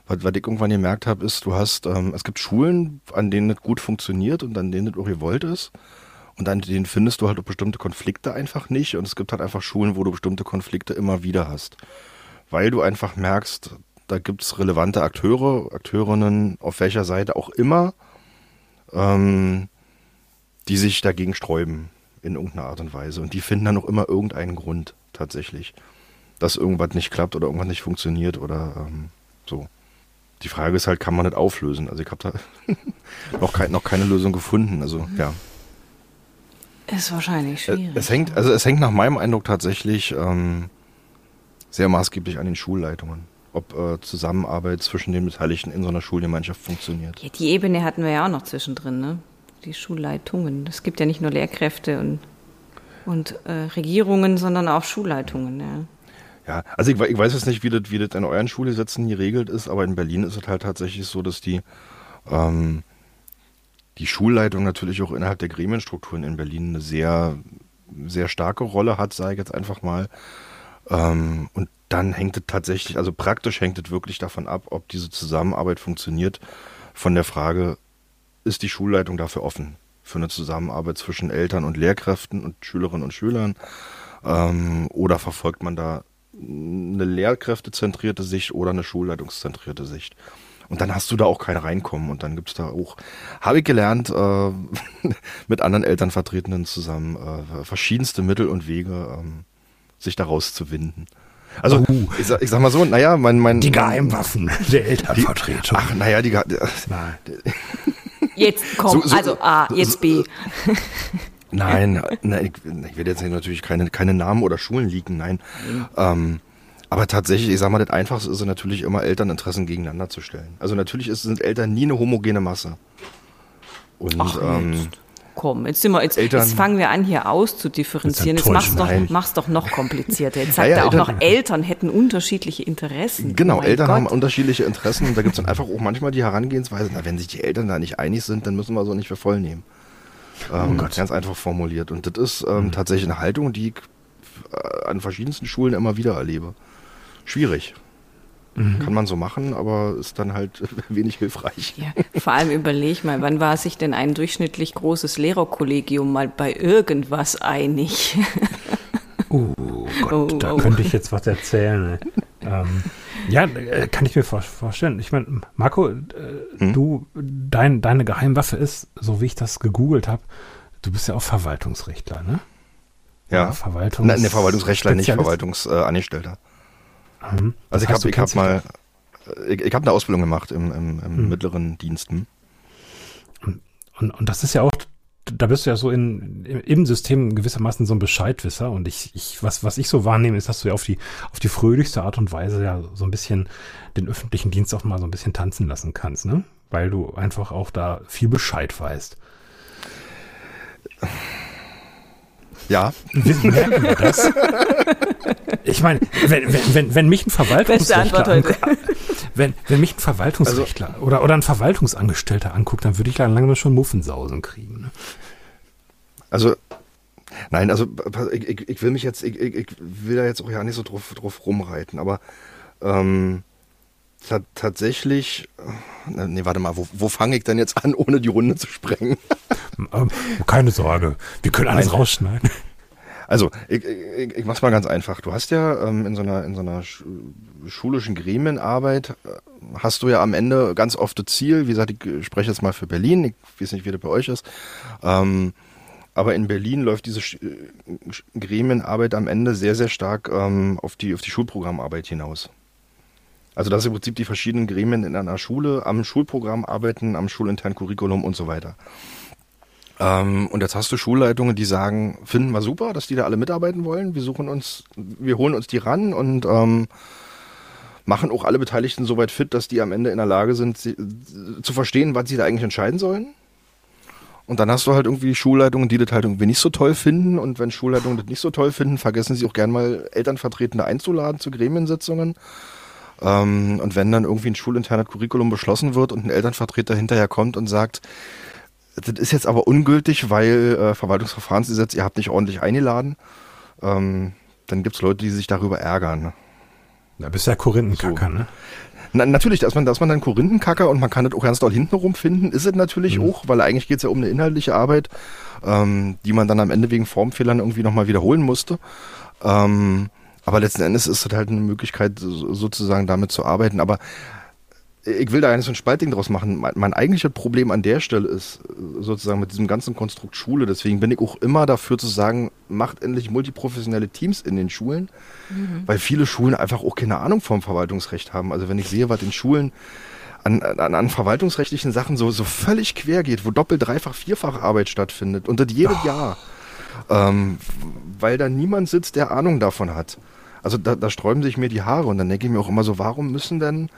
was, was ich irgendwann gemerkt habe, ist, du hast, ähm, es gibt Schulen, an denen es gut funktioniert und an denen es auch gewollt ist. Und an denen findest du halt auch bestimmte Konflikte einfach nicht. Und es gibt halt einfach Schulen, wo du bestimmte Konflikte immer wieder hast. Weil du einfach merkst, da gibt es relevante Akteure, Akteurinnen, auf welcher Seite auch immer, ähm, die sich dagegen sträuben in irgendeiner Art und Weise. Und die finden dann auch immer irgendeinen Grund tatsächlich, dass irgendwas nicht klappt oder irgendwas nicht funktioniert oder ähm, so. Die Frage ist halt, kann man das auflösen? Also ich habe da noch, kein, noch keine Lösung gefunden. Also ja. Ist wahrscheinlich Äh, schwierig. Es hängt, also es hängt nach meinem Eindruck tatsächlich ähm, sehr maßgeblich an den Schulleitungen, ob äh, Zusammenarbeit zwischen den Beteiligten in so einer Schulgemeinschaft funktioniert. Ja, die Ebene hatten wir ja auch noch zwischendrin, ne? Die Schulleitungen. Es gibt ja nicht nur Lehrkräfte und, und äh, Regierungen, sondern auch Schulleitungen, ja. Ja, also ich, ich weiß jetzt nicht, wie das, wie das in euren Schulgesetzen geregelt ist, aber in Berlin ist es halt tatsächlich so, dass die, ähm, die Schulleitung natürlich auch innerhalb der Gremienstrukturen in Berlin eine sehr, sehr starke Rolle hat, sage ich jetzt einfach mal. Ähm, und dann hängt es tatsächlich, also praktisch hängt es wirklich davon ab, ob diese Zusammenarbeit funktioniert, von der Frage, ist die Schulleitung dafür offen? Für eine Zusammenarbeit zwischen Eltern und Lehrkräften und Schülerinnen und Schülern? Ähm, oder verfolgt man da eine lehrkräftezentrierte Sicht oder eine schulleitungszentrierte Sicht? Und dann hast du da auch kein Reinkommen. Und dann gibt's da auch, habe ich gelernt, äh, mit anderen Elternvertretenden zusammen äh, verschiedenste Mittel und Wege, ähm, sich daraus zu winden. Also, Oh. ich, sag, ich sag mal so, naja, mein, mein. Die Geheimwaffen der Elternvertretung. Ach, naja, die, Nein. Jetzt komm, So- so- also A, jetzt so- B. Nein, nein ich, ich werde jetzt natürlich keine, keine Namen oder Schulen leaken, nein. Ähm, aber tatsächlich, ich sag mal, das Einfachste ist natürlich immer, Elterninteressen gegeneinander zu stellen. Also natürlich ist, sind Eltern nie eine homogene Masse. Und Ach, ähm. Komm, jetzt sind wir, jetzt, Eltern- jetzt fangen wir an, hier auszudifferenzieren. Das Jetzt mach's doch, enttäuschend. mach's doch noch komplizierter. Jetzt sagt Naja, er auch Eltern- noch, Eltern hätten unterschiedliche Interessen. genau, Oh Eltern haben Gott. unterschiedliche Interessen und da gibt es dann einfach auch manchmal die Herangehensweise, na, wenn sich die Eltern da nicht einig sind, dann müssen wir so nicht für voll nehmen. Ähm, Gott. Ganz einfach formuliert. Und das ist ähm, tatsächlich eine Haltung, die ich äh, an verschiedensten Schulen immer wieder erlebe. Schwierig. Kann man so machen, aber ist dann halt wenig hilfreich. Ja, vor allem überleg mal, wann war sich denn ein durchschnittlich großes Lehrerkollegium mal bei irgendwas einig? Oh Gott, Oh, da oh. könnte ich jetzt was erzählen. ähm, ja, äh, kann ich mir vor vorstellen. Ich meine, Marco, äh, Hm? du, dein, deine Geheimwaffe ist, so wie ich das gegoogelt habe, du bist ja auch Verwaltungsrechtler, ne? Ja. Verwaltungs Nein, ne, Verwaltungsrechtler, nicht? Verwaltungsangestellter. Mhm. Also Das ich habe hab mal, ich, ich habe eine Ausbildung gemacht im, im, im Hm. mittleren Diensten. Und, und das ist ja auch, da bist du ja so in, im, im System gewissermaßen so ein Bescheidwisser. Und ich, ich, was, was ich so wahrnehme, ist, dass du ja auf die, auf die fröhlichste Art und Weise ja so ein bisschen den öffentlichen Dienst auch mal so ein bisschen tanzen lassen kannst, ne? Weil du einfach auch da viel Bescheid weißt. Ja, Wissen merken wir das? Ich meine, wenn, wenn, wenn, wenn mich ein Verwaltungsrechtler heute. angu- wenn, wenn mich ein Verwaltungsrechtler Also oder, oder ein Verwaltungsangestellter anguckt, dann würde ich dann langsam schon Muffensausen kriegen. Ne? also nein, also ich, ich, will mich jetzt, ich, ich, ich will da jetzt auch ja nicht so drauf, drauf rumreiten, aber ähm, ta tatsächlich, äh, nee, warte mal, wo, wo fange ich denn jetzt an, ohne die Runde zu sprengen? Ähm, keine Sorge, wir können alles Nein. rausschneiden. Also, ich, ich, ich mach's mal ganz einfach. Du hast ja ähm, in so einer, in so einer sch schulischen Gremienarbeit, äh, hast du ja am Ende ganz oft das Ziel, wie gesagt, ich spreche jetzt mal für Berlin, ich weiß nicht, wie das bei euch ist, ähm, aber in Berlin läuft diese Sch äh, Gremienarbeit am Ende sehr, sehr stark ähm, auf, die, auf die Schulprogrammarbeit hinaus. Also dass im Prinzip die verschiedenen Gremien in einer Schule am Schulprogramm arbeiten, am schulinternen Curriculum und so weiter. Ähm, und jetzt hast du Schulleitungen, die sagen, finden wir super, dass die da alle mitarbeiten wollen. Wir suchen uns, wir holen uns die ran und ähm, machen auch alle Beteiligten so weit fit, dass die am Ende in der Lage sind, sie, zu verstehen, was sie da eigentlich entscheiden sollen. Und dann hast du halt irgendwie Schulleitungen, die das halt irgendwie nicht so toll finden. Und wenn Schulleitungen das nicht so toll finden, vergessen sie auch gern mal Elternvertretende einzuladen zu Gremiensitzungen. Ähm, und wenn dann irgendwie ein schulinternes Curriculum beschlossen wird und ein Elternvertreter hinterher kommt und sagt, das ist jetzt aber ungültig, weil äh, Verwaltungsverfahrensgesetz, ihr habt nicht ordentlich eingeladen, ähm, dann gibt es Leute, die sich darüber ärgern. Ne? Da bist du ja Korinthenkacker, so. ne? Na, natürlich, dass man, dass man dann Korinthenkacker und man kann das auch ganz doll hintenrum finden, ist es natürlich mhm. auch, weil eigentlich geht es ja um eine inhaltliche Arbeit, ähm, die man dann am Ende wegen Formfehlern irgendwie nochmal wiederholen musste. Ähm, aber letzten Endes ist das halt eine Möglichkeit, sozusagen damit zu arbeiten. Aber ich will da eigentlich so ein Spaltding draus machen. Mein, mein eigentliches Problem an der Stelle ist sozusagen mit diesem ganzen Konstrukt Schule. Deswegen bin ich auch immer dafür zu sagen, macht endlich multiprofessionelle Teams in den Schulen, mhm. weil viele Schulen einfach auch keine Ahnung vom Verwaltungsrecht haben. Also wenn ich sehe, was in Schulen an, an, an verwaltungsrechtlichen Sachen so, so völlig quer geht, wo doppelt, dreifach, vierfach Arbeit stattfindet und das jedes oh. Jahr, ähm, weil da niemand sitzt, der Ahnung davon hat. Also da, da sträuben sich mir die Haare und dann denke ich mir auch immer so, warum müssen denn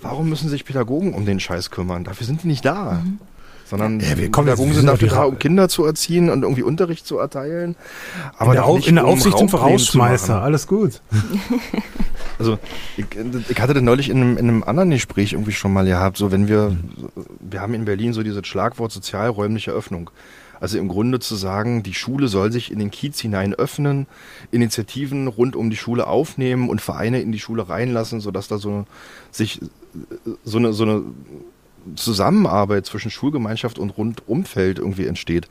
warum müssen sich Pädagogen um den Scheiß kümmern? Dafür sind die nicht da. Mhm. Sondern ja, wir kommen, Pädagogen sind dafür da, um Kinder zu erziehen und irgendwie Unterricht zu erteilen. Aber in der, Auf, in der Aufsicht um sind wir Rausschmeißer, alles gut. also ich, ich, hatte das neulich in einem, in einem anderen Gespräch irgendwie schon mal gehabt, so wenn wir, wir haben in Berlin so dieses Schlagwort sozialräumliche Öffnung. Also im Grunde zu sagen, die Schule soll sich in den Kiez hinein öffnen, Initiativen rund um die Schule aufnehmen und Vereine in die Schule reinlassen, sodass da so sich so eine, so eine Zusammenarbeit zwischen Schulgemeinschaft und Rundumfeld irgendwie entsteht.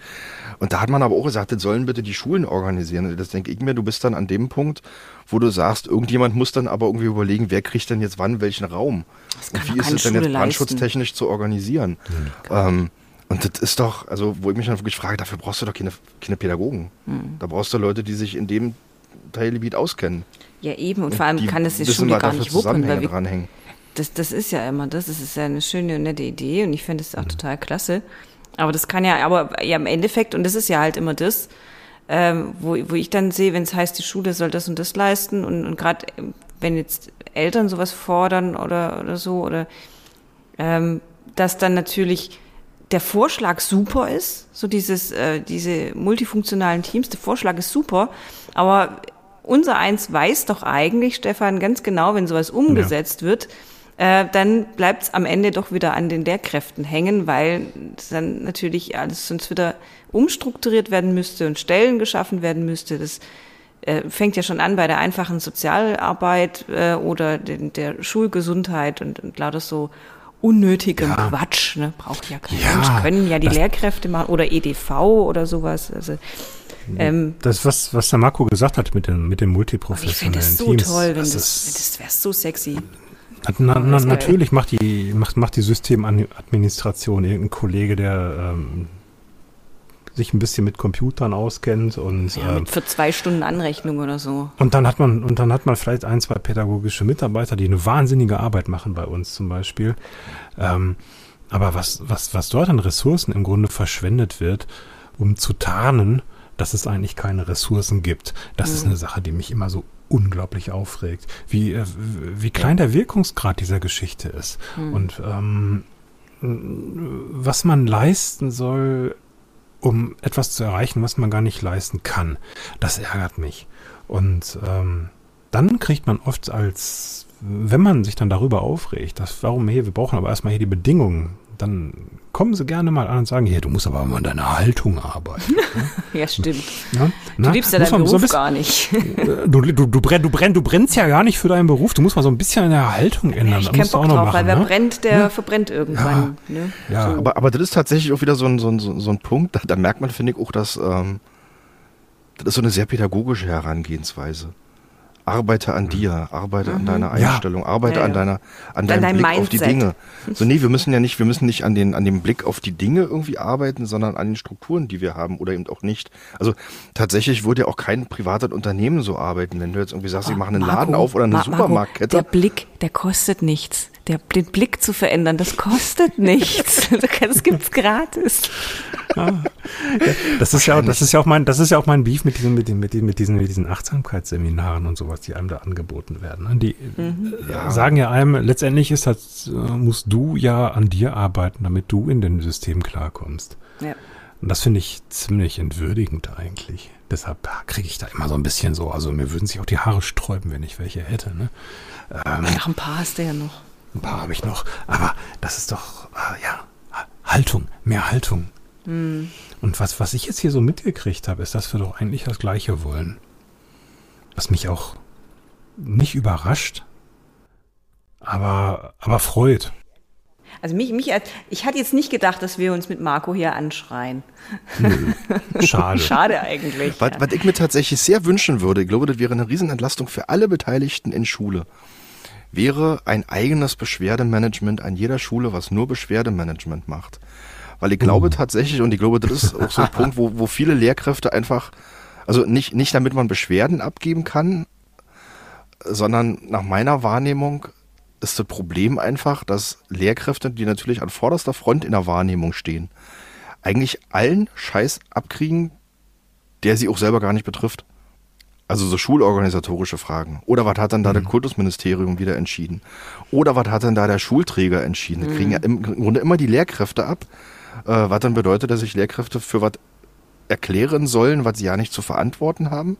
Und da hat man aber auch gesagt, das sollen bitte die Schulen organisieren. Das denke ich mir, du bist dann an dem Punkt, wo du sagst, irgendjemand muss dann aber irgendwie überlegen, wer kriegt denn jetzt wann welchen Raum? Und wie ist es denn jetzt brandschutztechnisch zu organisieren? Ja, ähm, und das ist doch, also wo ich mich dann wirklich frage, dafür brauchst du doch keine, keine Pädagogen. Hm. Da brauchst du Leute, die sich in dem Teilgebiet auskennen. Ja, eben. Und, und vor allem kann es die Schule gar nicht wuppen. Weil wir, das, das ist ja immer das. Das ist ja eine schöne und nette Idee und ich finde es auch mhm. total klasse. Aber das kann ja, aber ja im Endeffekt, und das ist ja halt immer das, ähm, wo, wo ich dann sehe, wenn es heißt, die Schule soll das und das leisten und, und gerade wenn jetzt Eltern sowas fordern oder, oder so, oder ähm, dass dann natürlich der Vorschlag super ist, so dieses, äh, diese multifunktionalen Teams, der Vorschlag ist super, aber unser eins weiß doch eigentlich, Stefan, ganz genau, wenn sowas umgesetzt ja. wird, äh, dann bleibt es am Ende doch wieder an den Lehrkräften hängen, weil dann natürlich alles sonst wieder umstrukturiert werden müsste und Stellen geschaffen werden müsste. Das äh, fängt ja schon an bei der einfachen Sozialarbeit äh, oder den, der Schulgesundheit und, und lauter so unnötigem ja. Quatsch. Ne? Braucht ja kein ja, Mensch. Können ja die Lehrkräfte machen oder EDV oder sowas. Also ähm, das, was, was der Marco gesagt hat mit dem, mit dem multiprofessionellen Teams. Ich finde das so toll, wenn das, das, das wäre so sexy. Na, na, natürlich macht die, macht, macht die Systemadministration irgendein Kollege, der ähm, sich ein bisschen mit Computern auskennt und ja, ähm, für zwei Stunden Anrechnung oder so. Und dann hat man und dann hat man vielleicht ein, zwei pädagogische Mitarbeiter, die eine wahnsinnige Arbeit machen bei uns zum Beispiel. Ähm, aber was, was, was dort an Ressourcen im Grunde verschwendet wird, um zu tarnen, dass es eigentlich keine Ressourcen gibt, das mhm. ist eine Sache, die mich immer so unglaublich aufregt, wie, äh, wie klein der Wirkungsgrad dieser Geschichte ist. Mhm. Und ähm, was man leisten soll, um etwas zu erreichen, was man gar nicht leisten kann. Das ärgert mich. Und ähm, dann kriegt man oft als, wenn man sich dann darüber aufregt, dass warum hier, wir brauchen aber erstmal hier die Bedingungen, dann kommen sie gerne mal an und sagen, hier, du musst aber mal an deiner Haltung arbeiten. ja, stimmt. Ja? Du liebst ja deinen Beruf so bisschen, gar nicht. du, du, du, brenn, du, brenn, du brennst ja gar nicht für deinen Beruf. Du musst mal so ein bisschen an der Haltung ändern. Ich kämpfe auch drauf, machen, weil wer ne? brennt, der ja. verbrennt irgendwann. Ja, ne? ja. So. Aber, aber das ist tatsächlich auch wieder so ein, so ein, so ein Punkt, da, da merkt man, finde ich, auch, dass ähm, das ist so eine sehr pädagogische Herangehensweise. Arbeite an dir, arbeite an deiner Ja. Einstellung, arbeite Mhm. Ja, an ja. deiner, an An deinem deinem Blick auf die Mindset. Dinge. So, nee, wir müssen ja nicht, wir müssen nicht an den, an dem Blick auf die Dinge irgendwie arbeiten, sondern an den Strukturen, die wir haben oder eben auch nicht. Also tatsächlich würde ja auch kein privates Unternehmen so arbeiten, wenn du jetzt irgendwie sagst, ich mache einen Laden Marco, auf oder eine Ma- Marco, Supermarktkette. Der Blick, der kostet nichts. Der, den Blick zu verändern, das kostet nichts. Das gibt's gratis. Das ist ja, auch- das ist ja auch mein, das ist ja auch mein Beef mit diesen, mit den, mit den, mit diesen, mit diesen Achtsamkeitsseminaren und sowas, die einem da angeboten werden. ne? Die äh, sagen ja einem, letztendlich ist das, äh, musst du ja an dir arbeiten, damit du in dem System klarkommst. Ja. Und das finde ich ziemlich entwürdigend eigentlich. Deshalb kriege ich da immer so ein bisschen so, also mir würden sich auch die Haare sträuben, wenn ich welche hätte. Ne? Ach, ein paar hast du ja noch. Ein paar habe ich noch. Aber das ist doch, äh, ja, Haltung, mehr Haltung. Und was, was ich jetzt hier so mitgekriegt habe, ist, dass wir doch eigentlich das Gleiche wollen. Was mich auch nicht überrascht, aber, aber freut. Also mich, mich, als- ich hatte jetzt nicht gedacht, dass wir uns mit Marco hier anschreien. Schade. Schade eigentlich. Was, ja. was ich mir tatsächlich sehr wünschen würde, ich glaube, das wäre eine Riesenentlastung für alle Beteiligten in Schule, wäre ein eigenes Beschwerdemanagement an jeder Schule, was nur Beschwerdemanagement macht. Weil ich glaube tatsächlich, und ich glaube, das ist auch so ein Punkt, wo, wo viele Lehrkräfte einfach, also nicht, nicht damit man Beschwerden abgeben kann, sondern nach meiner Wahrnehmung ist das Problem einfach, dass Lehrkräfte, die natürlich an vorderster Front in der Wahrnehmung stehen, eigentlich allen Scheiß abkriegen, der sie auch selber gar nicht betrifft. Also so schulorganisatorische Fragen. Oder was hat dann da das Kultusministerium wieder entschieden? Oder was hat dann da der Schulträger entschieden? Das kriegen ja im Grunde immer die Lehrkräfte ab. Äh, was dann bedeutet, dass sich Lehrkräfte für was erklären sollen, was sie ja nicht zu verantworten haben.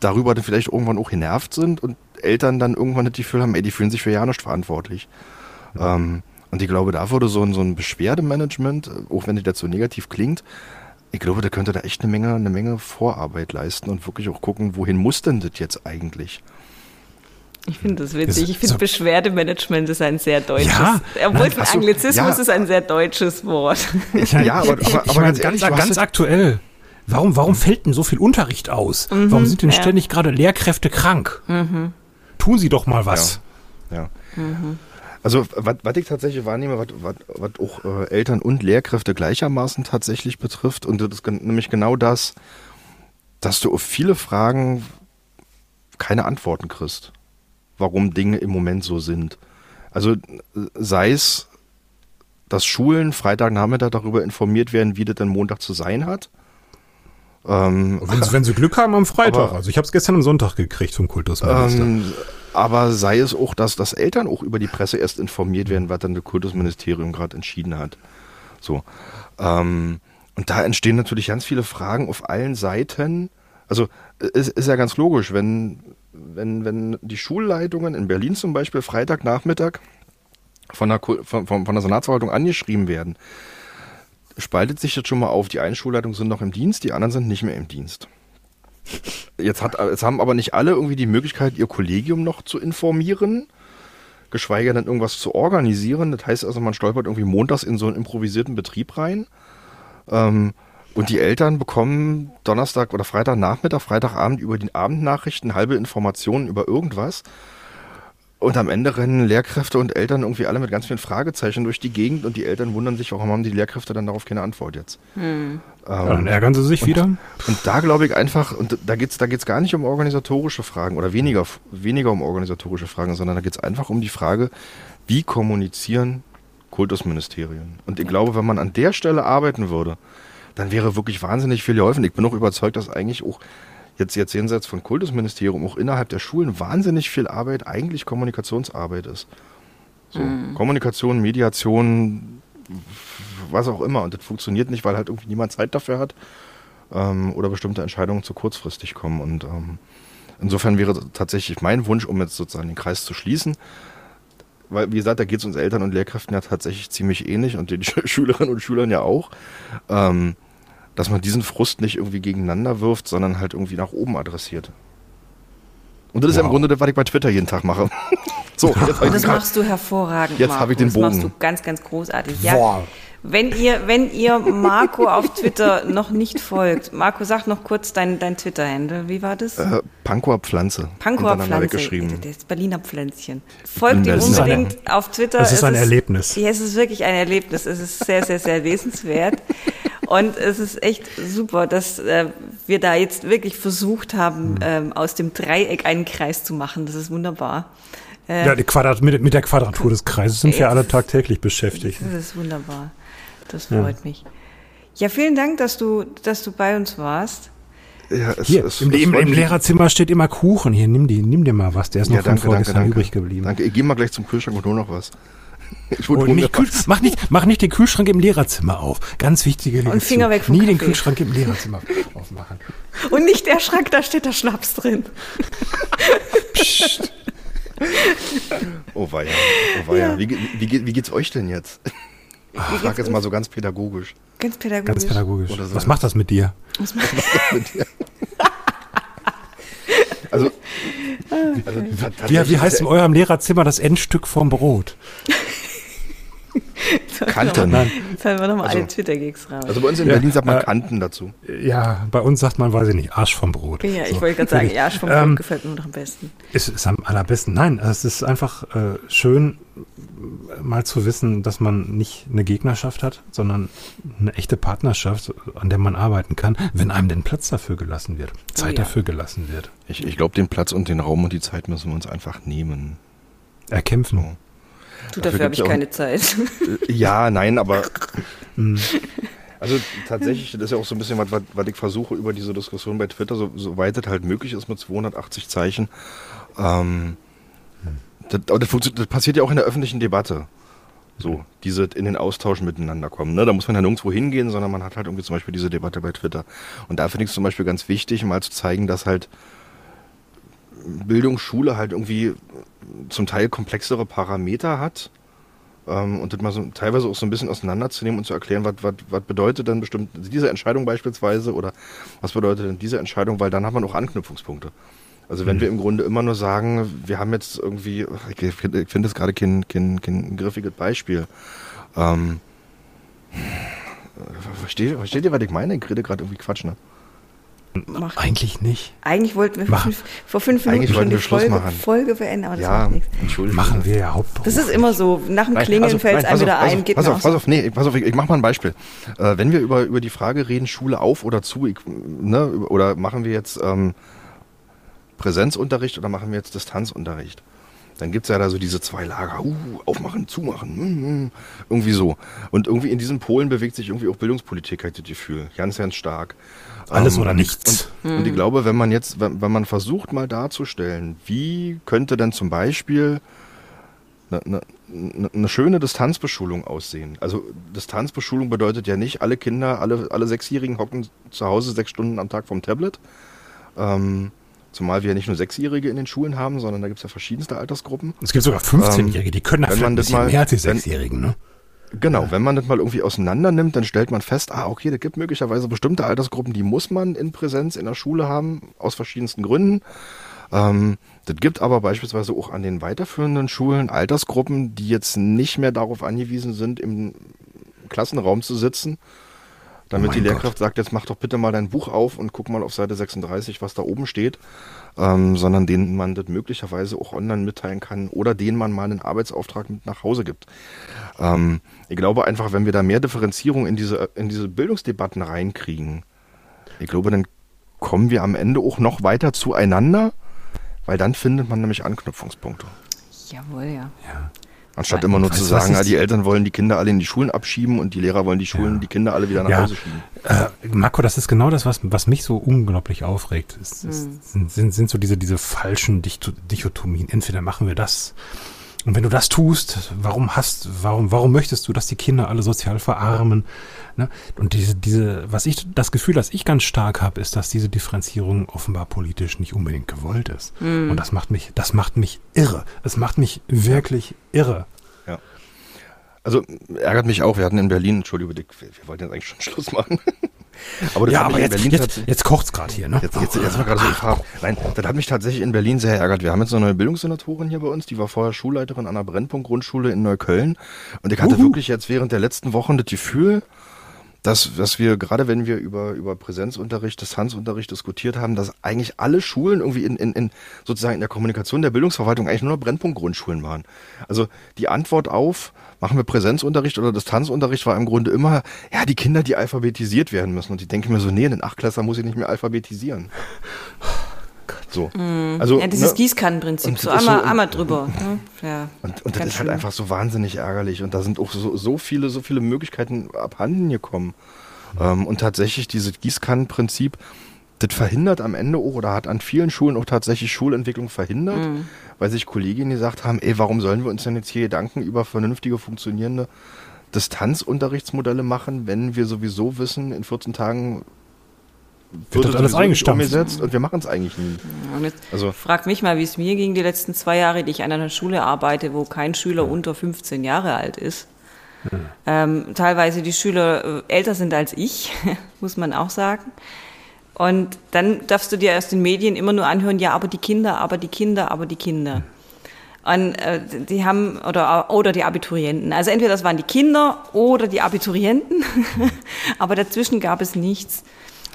Darüber dann vielleicht irgendwann auch genervt sind und Eltern dann irgendwann das Gefühl haben, ey, die fühlen sich für ja nicht verantwortlich. Ähm, und ich glaube, da würde so ein, so ein Beschwerdemanagement, auch wenn das so negativ klingt, ich glaube, da könnte da echt eine Menge, eine Menge Vorarbeit leisten und wirklich auch gucken, wohin muss denn das jetzt eigentlich? Ich finde das witzig. Ich So- finde Beschwerdemanagement ist ein sehr deutsches. Ja, obwohl nein, du- Anglizismus ja. ist ein sehr deutsches Wort. Ja, aber, aber, ich aber meine, ganz ganz, ganz aktuell. Warum, warum fällt denn so viel Unterricht aus? warum sind denn ja. ständig gerade Lehrkräfte krank? Tun Sie doch mal was. Ja. Also, was was ich tatsächlich wahrnehme, was- auch äh, Eltern und Lehrkräfte gleichermaßen tatsächlich betrifft, und das ist nämlich genau das, dass du auf viele Fragen keine Antworten kriegst, warum Dinge im Moment so sind. Also, sei es, dass Schulen Freitagnachmittag darüber informiert werden, wie das denn Montag zu sein hat. Ähm, Wenn, Sie, wenn Sie Glück haben am Freitag. Aber- also ich habe es gestern am Sonntag gekriegt vom Kultusminister. Ähm, aber sei es auch, dass, dass Eltern auch über die Presse erst informiert werden, was dann das Kultusministerium gerade entschieden hat. So. Ähm, und da entstehen natürlich ganz viele Fragen auf allen Seiten. Also es ist ja ganz logisch, wenn, wenn, wenn die Schulleitungen in Berlin zum Beispiel Freitagnachmittag von der, von, von der Senatsverwaltung angeschrieben werden, spaltet sich das schon mal auf. Die einen Schulleitungen sind noch im Dienst, die anderen sind nicht mehr im Dienst. Jetzt, hat, jetzt haben aber nicht alle irgendwie die Möglichkeit, ihr Kollegium noch zu informieren, geschweige denn irgendwas zu organisieren. Das heißt also, man stolpert irgendwie montags in so einen improvisierten Betrieb rein. Ähm, und die Eltern bekommen Donnerstag oder Freitagnachmittag, Freitagabend über die Abendnachrichten halbe Informationen über irgendwas. Und am Ende rennen Lehrkräfte und Eltern irgendwie alle mit ganz vielen Fragezeichen durch die Gegend und die Eltern wundern sich, warum haben die Lehrkräfte dann darauf keine Antwort jetzt. Ähm, Ja, dann ärgern Sie sich wieder. und da glaube ich einfach, und da geht es da geht's gar nicht um organisatorische Fragen oder weniger, weniger um organisatorische Fragen, sondern da geht es einfach um die Frage, wie kommunizieren Kultusministerien. Und ich glaube, wenn man an der Stelle arbeiten würde, dann wäre wirklich wahnsinnig viel geholfen. Ich bin auch überzeugt, dass eigentlich auch jetzt, jetzt jenseits von Kultusministerium auch innerhalb der Schulen wahnsinnig viel Arbeit eigentlich Kommunikationsarbeit ist. So, Kommunikation, Mediation, was auch immer. Und das funktioniert nicht, weil halt irgendwie niemand Zeit dafür hat ähm, oder bestimmte Entscheidungen zu kurzfristig kommen. Und ähm, insofern wäre tatsächlich mein Wunsch, um jetzt sozusagen den Kreis zu schließen, weil, wie gesagt, da geht es uns Eltern und Lehrkräften ja tatsächlich ziemlich ähnlich und den Sch- Schülerinnen und Schülern ja auch, ähm, dass man diesen Frust nicht irgendwie gegeneinander wirft, sondern halt irgendwie nach oben adressiert. Und das ist ja im Wow. Grunde das, was ich bei Twitter jeden Tag mache. so, jetzt Und das machst du hervorragend. Jetzt Marco. habe ich den Das machst Bogen. du ganz, ganz großartig. Ja. Boah. Wenn ihr, wenn ihr Marco auf Twitter noch nicht folgt, Marco, sag noch kurz dein, dein Twitter-Handle. Wie war das? Äh, Pankower Pflanze. Pankower Hintereinander Pflanze, weggeschrieben. das Berliner Pflänzchen. Folgt ihm unbedingt auf Twitter. Das ist Es ein Erlebnis. Ja, es ist wirklich ein Erlebnis. Es ist sehr, sehr, sehr lesenswert. Und es ist echt super, dass äh, wir da jetzt wirklich versucht haben, ähm, aus dem Dreieck einen Kreis zu machen. Das ist wunderbar. Äh, Ja, die Quadrat, mit, mit der Quadratur des Kreises sind wir alle tagtäglich beschäftigt. Das ist wunderbar. Das freut mich. Ja, vielen Dank, dass du, dass du bei uns warst. Ja, es, Hier, es, im, es im, im. Lehrerzimmer steht immer Kuchen. Hier, nimm, die, nimm dir mal was. Der ist noch Ja, von danke, danke, vorgestern danke. übrig geblieben. Danke. Ich gehe mal gleich zum Kühlschrank und hol noch was. Ich Oh, nicht Kühl, was. mach, nicht, mach nicht den Kühlschrank im Lehrerzimmer auf. Ganz wichtige Lektion. Finger weg vom Nie den Kaffee. Kühlschrank im Lehrerzimmer aufmachen. Und nicht der Schrank, da steht der Schnaps drin. Oh weia, oh weia. Wie, ge- wie, geht- wie geht's euch denn jetzt? Ich frage jetzt mal so ganz pädagogisch. Ganz pädagogisch. Ganz pädagogisch. Oder so. Was macht das mit dir? Also, also Wie, wie heißt in eurem Lehrerzimmer das Endstück vom Brot? ja Kanten. Jetzt haben wir nochmal Also- alle Twitter-Gigs raus. Also bei uns in Ja, Berlin sagt man äh, Kanten dazu. Ja, bei uns sagt man, weiß ich nicht, Arsch vom Brot. ja, ich So, wollte gerade sagen, Arsch vom Brot Ähm, gefällt mir noch am besten. Es ist am allerbesten. Nein, es ist einfach äh, schön, äh, mal zu wissen, dass man nicht eine Gegnerschaft hat, sondern eine echte Partnerschaft, an der man arbeiten kann, wenn einem denn Platz dafür gelassen wird, Zeit ja. dafür gelassen wird. Ich, ich glaube, den Platz und den Raum und die Zeit müssen wir uns einfach nehmen. Erkämpfen. Du, dafür dafür habe ich auch- keine Zeit. Äh, Ja, nein, aber. Also tatsächlich, das ist ja auch so ein bisschen, was, was, was ich versuche über diese Diskussion bei Twitter, so, soweit es halt möglich ist mit 280 Zeichen. Ähm, das, aber das, das passiert ja auch in der öffentlichen Debatte. So, diese in den Austausch miteinander kommen. Ne? Da muss man ja nirgendwo hingehen, sondern man hat halt irgendwie zum Beispiel diese Debatte bei Twitter. Und da finde ich es zum Beispiel ganz wichtig, mal zu zeigen, dass halt Bildung, Schule halt irgendwie zum Teil komplexere Parameter hat ähm, und das mal so teilweise auch so ein bisschen auseinanderzunehmen und zu erklären, was, bedeutet denn bestimmt diese Entscheidung beispielsweise oder was bedeutet denn diese Entscheidung, weil dann hat man auch Anknüpfungspunkte. Also wenn wir im Grunde immer nur sagen, wir haben jetzt irgendwie, ich, ich finde das gerade kein, kein, kein griffiges Beispiel. Ähm, versteht, versteht ihr, was ich meine? Ich rede gerade irgendwie Quatsch, ne? Macht Eigentlich nicht. Eigentlich wollten wir vor Machen. fünf, vor fünf Minuten schon die Folge, machen. Folge beenden, aber das Ja, macht nichts. Machen wir ja hauptberuflich. Das ist immer so. Nach dem Klingeln also, fällt es einem wieder auf, ein. Pass Geht pass auf, pass auf, nee, ich- pass auf, ich, ich mach mal ein Beispiel. Äh, wenn wir über, über die Frage reden, Schule auf oder zu, ich, ne, oder machen wir jetzt ähm, Präsenzunterricht oder machen wir jetzt Distanzunterricht? Dann gibt's ja da so diese zwei Lager, uh, aufmachen, zumachen, mm, mm, irgendwie so. Und irgendwie in diesen Polen bewegt sich irgendwie auch Bildungspolitik, halt das Gefühl. Ganz, ganz stark. Alles Ähm, oder nichts. Und, und ich glaube, wenn man jetzt, wenn, wenn man versucht mal darzustellen, wie könnte denn zum Beispiel eine, eine, eine eine schöne Distanzbeschulung aussehen. Also Distanzbeschulung bedeutet ja nicht, alle Kinder, alle, alle Sechsjährigen hocken zu Hause sechs Stunden am Tag vom Tablet. Ähm, zumal wir ja nicht nur Sechsjährige in den Schulen haben, sondern da gibt es ja verschiedenste Altersgruppen. Es gibt sogar 15-Jährige, die können da man ein das bisschen mal- mehr als die Sechsjährigen, ne? Genau, wenn man das mal irgendwie auseinander nimmt, dann stellt man fest, ah, okay, da gibt möglicherweise bestimmte Altersgruppen, die muss man in Präsenz in der Schule haben, aus verschiedensten Gründen. Ähm, das gibt aber beispielsweise auch an den weiterführenden Schulen Altersgruppen, die jetzt nicht mehr darauf angewiesen sind, im Klassenraum zu sitzen, damit Oh die Lehrkraft sagt, jetzt mach doch bitte mal dein Buch auf und guck mal auf Seite 36, was da oben steht, ähm, sondern denen man das möglicherweise auch online mitteilen kann oder denen man mal einen Arbeitsauftrag mit nach Hause gibt. Ähm, ich glaube einfach, wenn wir da mehr Differenzierung in diese, in diese Bildungsdebatten reinkriegen, ich glaube, dann kommen wir am Ende auch noch weiter zueinander, weil dann findet man nämlich Anknüpfungspunkte. Jawohl, ja. Ja. Anstatt immer nur zu sagen, die Eltern wollen die Kinder alle in die Schulen abschieben und die Lehrer wollen die Schulen, Ja. die Kinder alle wieder nach Ja. Hause schieben. Äh, Marco, das ist genau das, was, was mich so unglaublich aufregt. Es, es sind, sind, sind so diese, diese falschen Dicho- Dichotomien. Entweder machen wir das. Und wenn du das tust, warum hast, warum, warum möchtest du, dass die Kinder alle sozial verarmen? Ne? Und diese, diese, was ich, das Gefühl, das ich ganz stark habe, ist, dass diese Differenzierung offenbar politisch nicht unbedingt gewollt ist. Und das macht mich, das macht mich irre. Es macht mich wirklich irre. Ja. Also ärgert mich auch, wir hatten in Berlin, Entschuldigung, wir wollten jetzt eigentlich schon Schluss machen. Aber das Ja, aber jetzt, jetzt, jetzt kocht's gerade hier, ne? Jetzt, jetzt, jetzt mal gerade so in Farbe. Nein, das hat mich tatsächlich in Berlin sehr ärgert. Wir haben jetzt so eine Bildungssenatorin hier bei uns, die war vorher Schulleiterin an einer Brennpunkt-Grundschule in Neukölln. Und ich hatte wirklich jetzt während der letzten Wochen das Gefühl, dass, dass wir, gerade wenn wir über, über Präsenzunterricht, Distanzunterricht diskutiert haben, dass eigentlich alle Schulen irgendwie in, in, in sozusagen in der Kommunikation der Bildungsverwaltung eigentlich nur noch Brennpunkt-Grundschulen waren. Also die Antwort auf, machen wir Präsenzunterricht oder Distanzunterricht, war im Grunde immer, ja, die Kinder, die alphabetisiert werden müssen. Und ich denke mir so, nee, den Achtklässler muss ich nicht mehr alphabetisieren. So. Also, Ja, dieses ne? Gießkannenprinzip, so einmal, so- einmal drüber. Ne? Ja, Und, und das ist halt schlimm. einfach so wahnsinnig ärgerlich. Und da sind auch so, so viele, so viele Möglichkeiten abhanden gekommen. Ähm, und tatsächlich dieses Gießkannenprinzip, das verhindert am Ende auch oder hat an vielen Schulen auch tatsächlich Schulentwicklung verhindert, Mhm. weil sich Kolleginnen gesagt haben, ey, warum sollen wir uns denn jetzt hier Gedanken über vernünftige, funktionierende Distanzunterrichtsmodelle machen, wenn wir sowieso wissen, in 14 Tagen Wird das alles eingestampft. umgesetzt und wir machen es eigentlich nie. Und jetzt Also- frag mich mal, wie es mir ging die letzten zwei Jahre, die ich an einer Schule arbeite, wo kein Schüler unter 15 Jahre alt ist. Ähm, teilweise die Schüler äh, älter sind als ich, muss man auch sagen. Und dann darfst du dir aus den Medien immer nur anhören, ja, aber die Kinder, aber die Kinder, aber die Kinder. Und äh, die haben, oder, oder die Abiturienten. Also entweder das waren die Kinder oder die Abiturienten, aber dazwischen gab es nichts.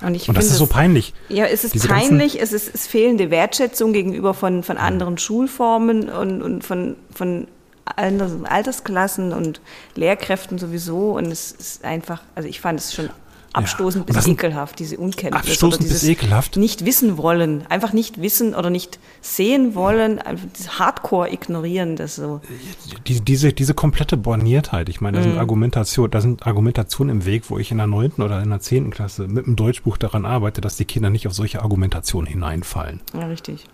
Und, ich Und das ist so peinlich. ja, es ist Diese peinlich, es ist, es fehlende Wertschätzung gegenüber von, von anderen Schulformen und, und von, von anderen Altersklassen und Lehrkräften sowieso. Und es ist einfach, also ich fand es schon abstoßend Und bis ekelhaft, diese Unkenntnis. Abstoßend bis dieses ekelhaft? Nicht wissen wollen, einfach nicht wissen oder nicht sehen wollen, einfach das Hardcore ignorieren, das so. Die, diese, diese komplette Borniertheit, ich meine, da Mhm. sind Argumentation, da sind Argumentationen im Weg, wo ich in der neunten oder in der zehnten Klasse mit dem Deutschbuch daran arbeite, dass die Kinder nicht auf solche Argumentationen hineinfallen. Ja, richtig.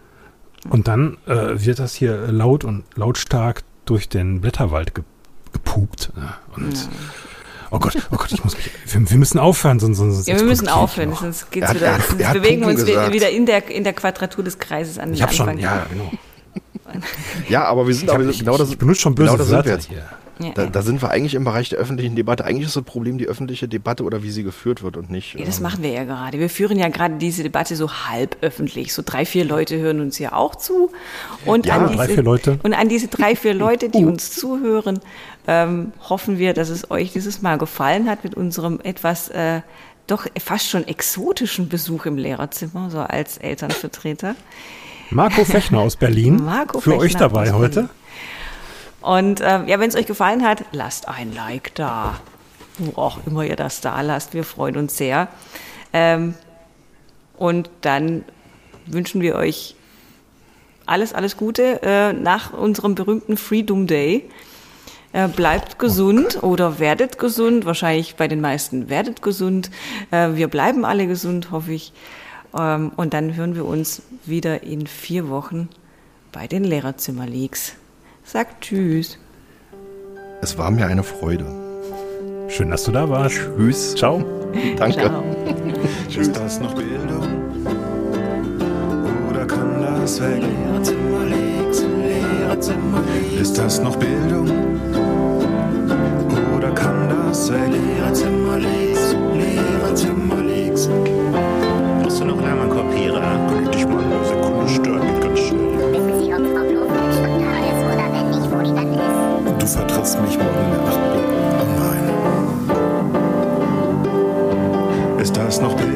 Und dann äh, wird das hier laut und lautstark durch den Blätterwald ge gepupt. Ne? Und oh Gott, oh Gott, ich muss mich. Wir, wir müssen aufhören, sonst, sonst Ja, wir müssen ich aufhören, noch. sonst geht's Er hat- wieder, er hat- sonst er hat bewegen wir uns gesagt. wieder in der, in der Quadratur des Kreises an den Ich habe schon, Anfang. ja, genau. Ja, aber wir sind Ich, hab, aber ich, genau das ich benutze schon böse genau das sind wir Wörter jetzt. hier. Ja, Da, da sind wir eigentlich im Bereich der öffentlichen Debatte. Eigentlich ist das Problem die öffentliche Debatte oder wie sie geführt wird und nicht. Ja, das ähm, machen wir ja gerade. Wir führen ja gerade diese Debatte so halb öffentlich. So drei, vier Leute hören uns ja auch zu. Und Ja, an diese, drei, vier Leute. Und an diese drei, vier Leute, die uns zuhören, ähm, hoffen wir, dass es euch dieses Mal gefallen hat mit unserem etwas äh, doch fast schon exotischen Besuch im Lehrerzimmer, so als Elternvertreter. Marco Fechner aus Berlin. Marco für Fechner euch dabei heute. Und ähm, ja, wenn es euch gefallen hat, lasst ein Like da. Wo auch immer ihr das da lasst. Wir freuen uns sehr. Ähm, und dann wünschen wir euch alles, alles Gute äh, nach unserem berühmten Freedom Day. Äh, bleibt gesund oder werdet gesund. Wahrscheinlich bei den meisten werdet gesund. Äh, wir bleiben alle gesund, hoffe ich. Ähm, und dann hören wir uns wieder in vier Wochen bei den Lehrerzimmer-Leaks. Sagt Tschüss. Es war mir eine Freude. Schön, dass du da warst. Tschüss. Ciao. Danke. Ciao. Ist das noch Bildung? Oder kann das weg? Ist das noch Bildung? Oder kann das weg? Lehrerzimmer links, Lehrerzimmer links. Brauchst du noch einen Kopierer? Könnte ich mal eine Sekunde stören, geht ganz schnell. Wissen Sie, ob Frau Klofeld schon da ist oder wenn nicht, wo die dann ist? Du vertrittst mich morgen in der 8B. Oh nein. Ist das noch Bildung?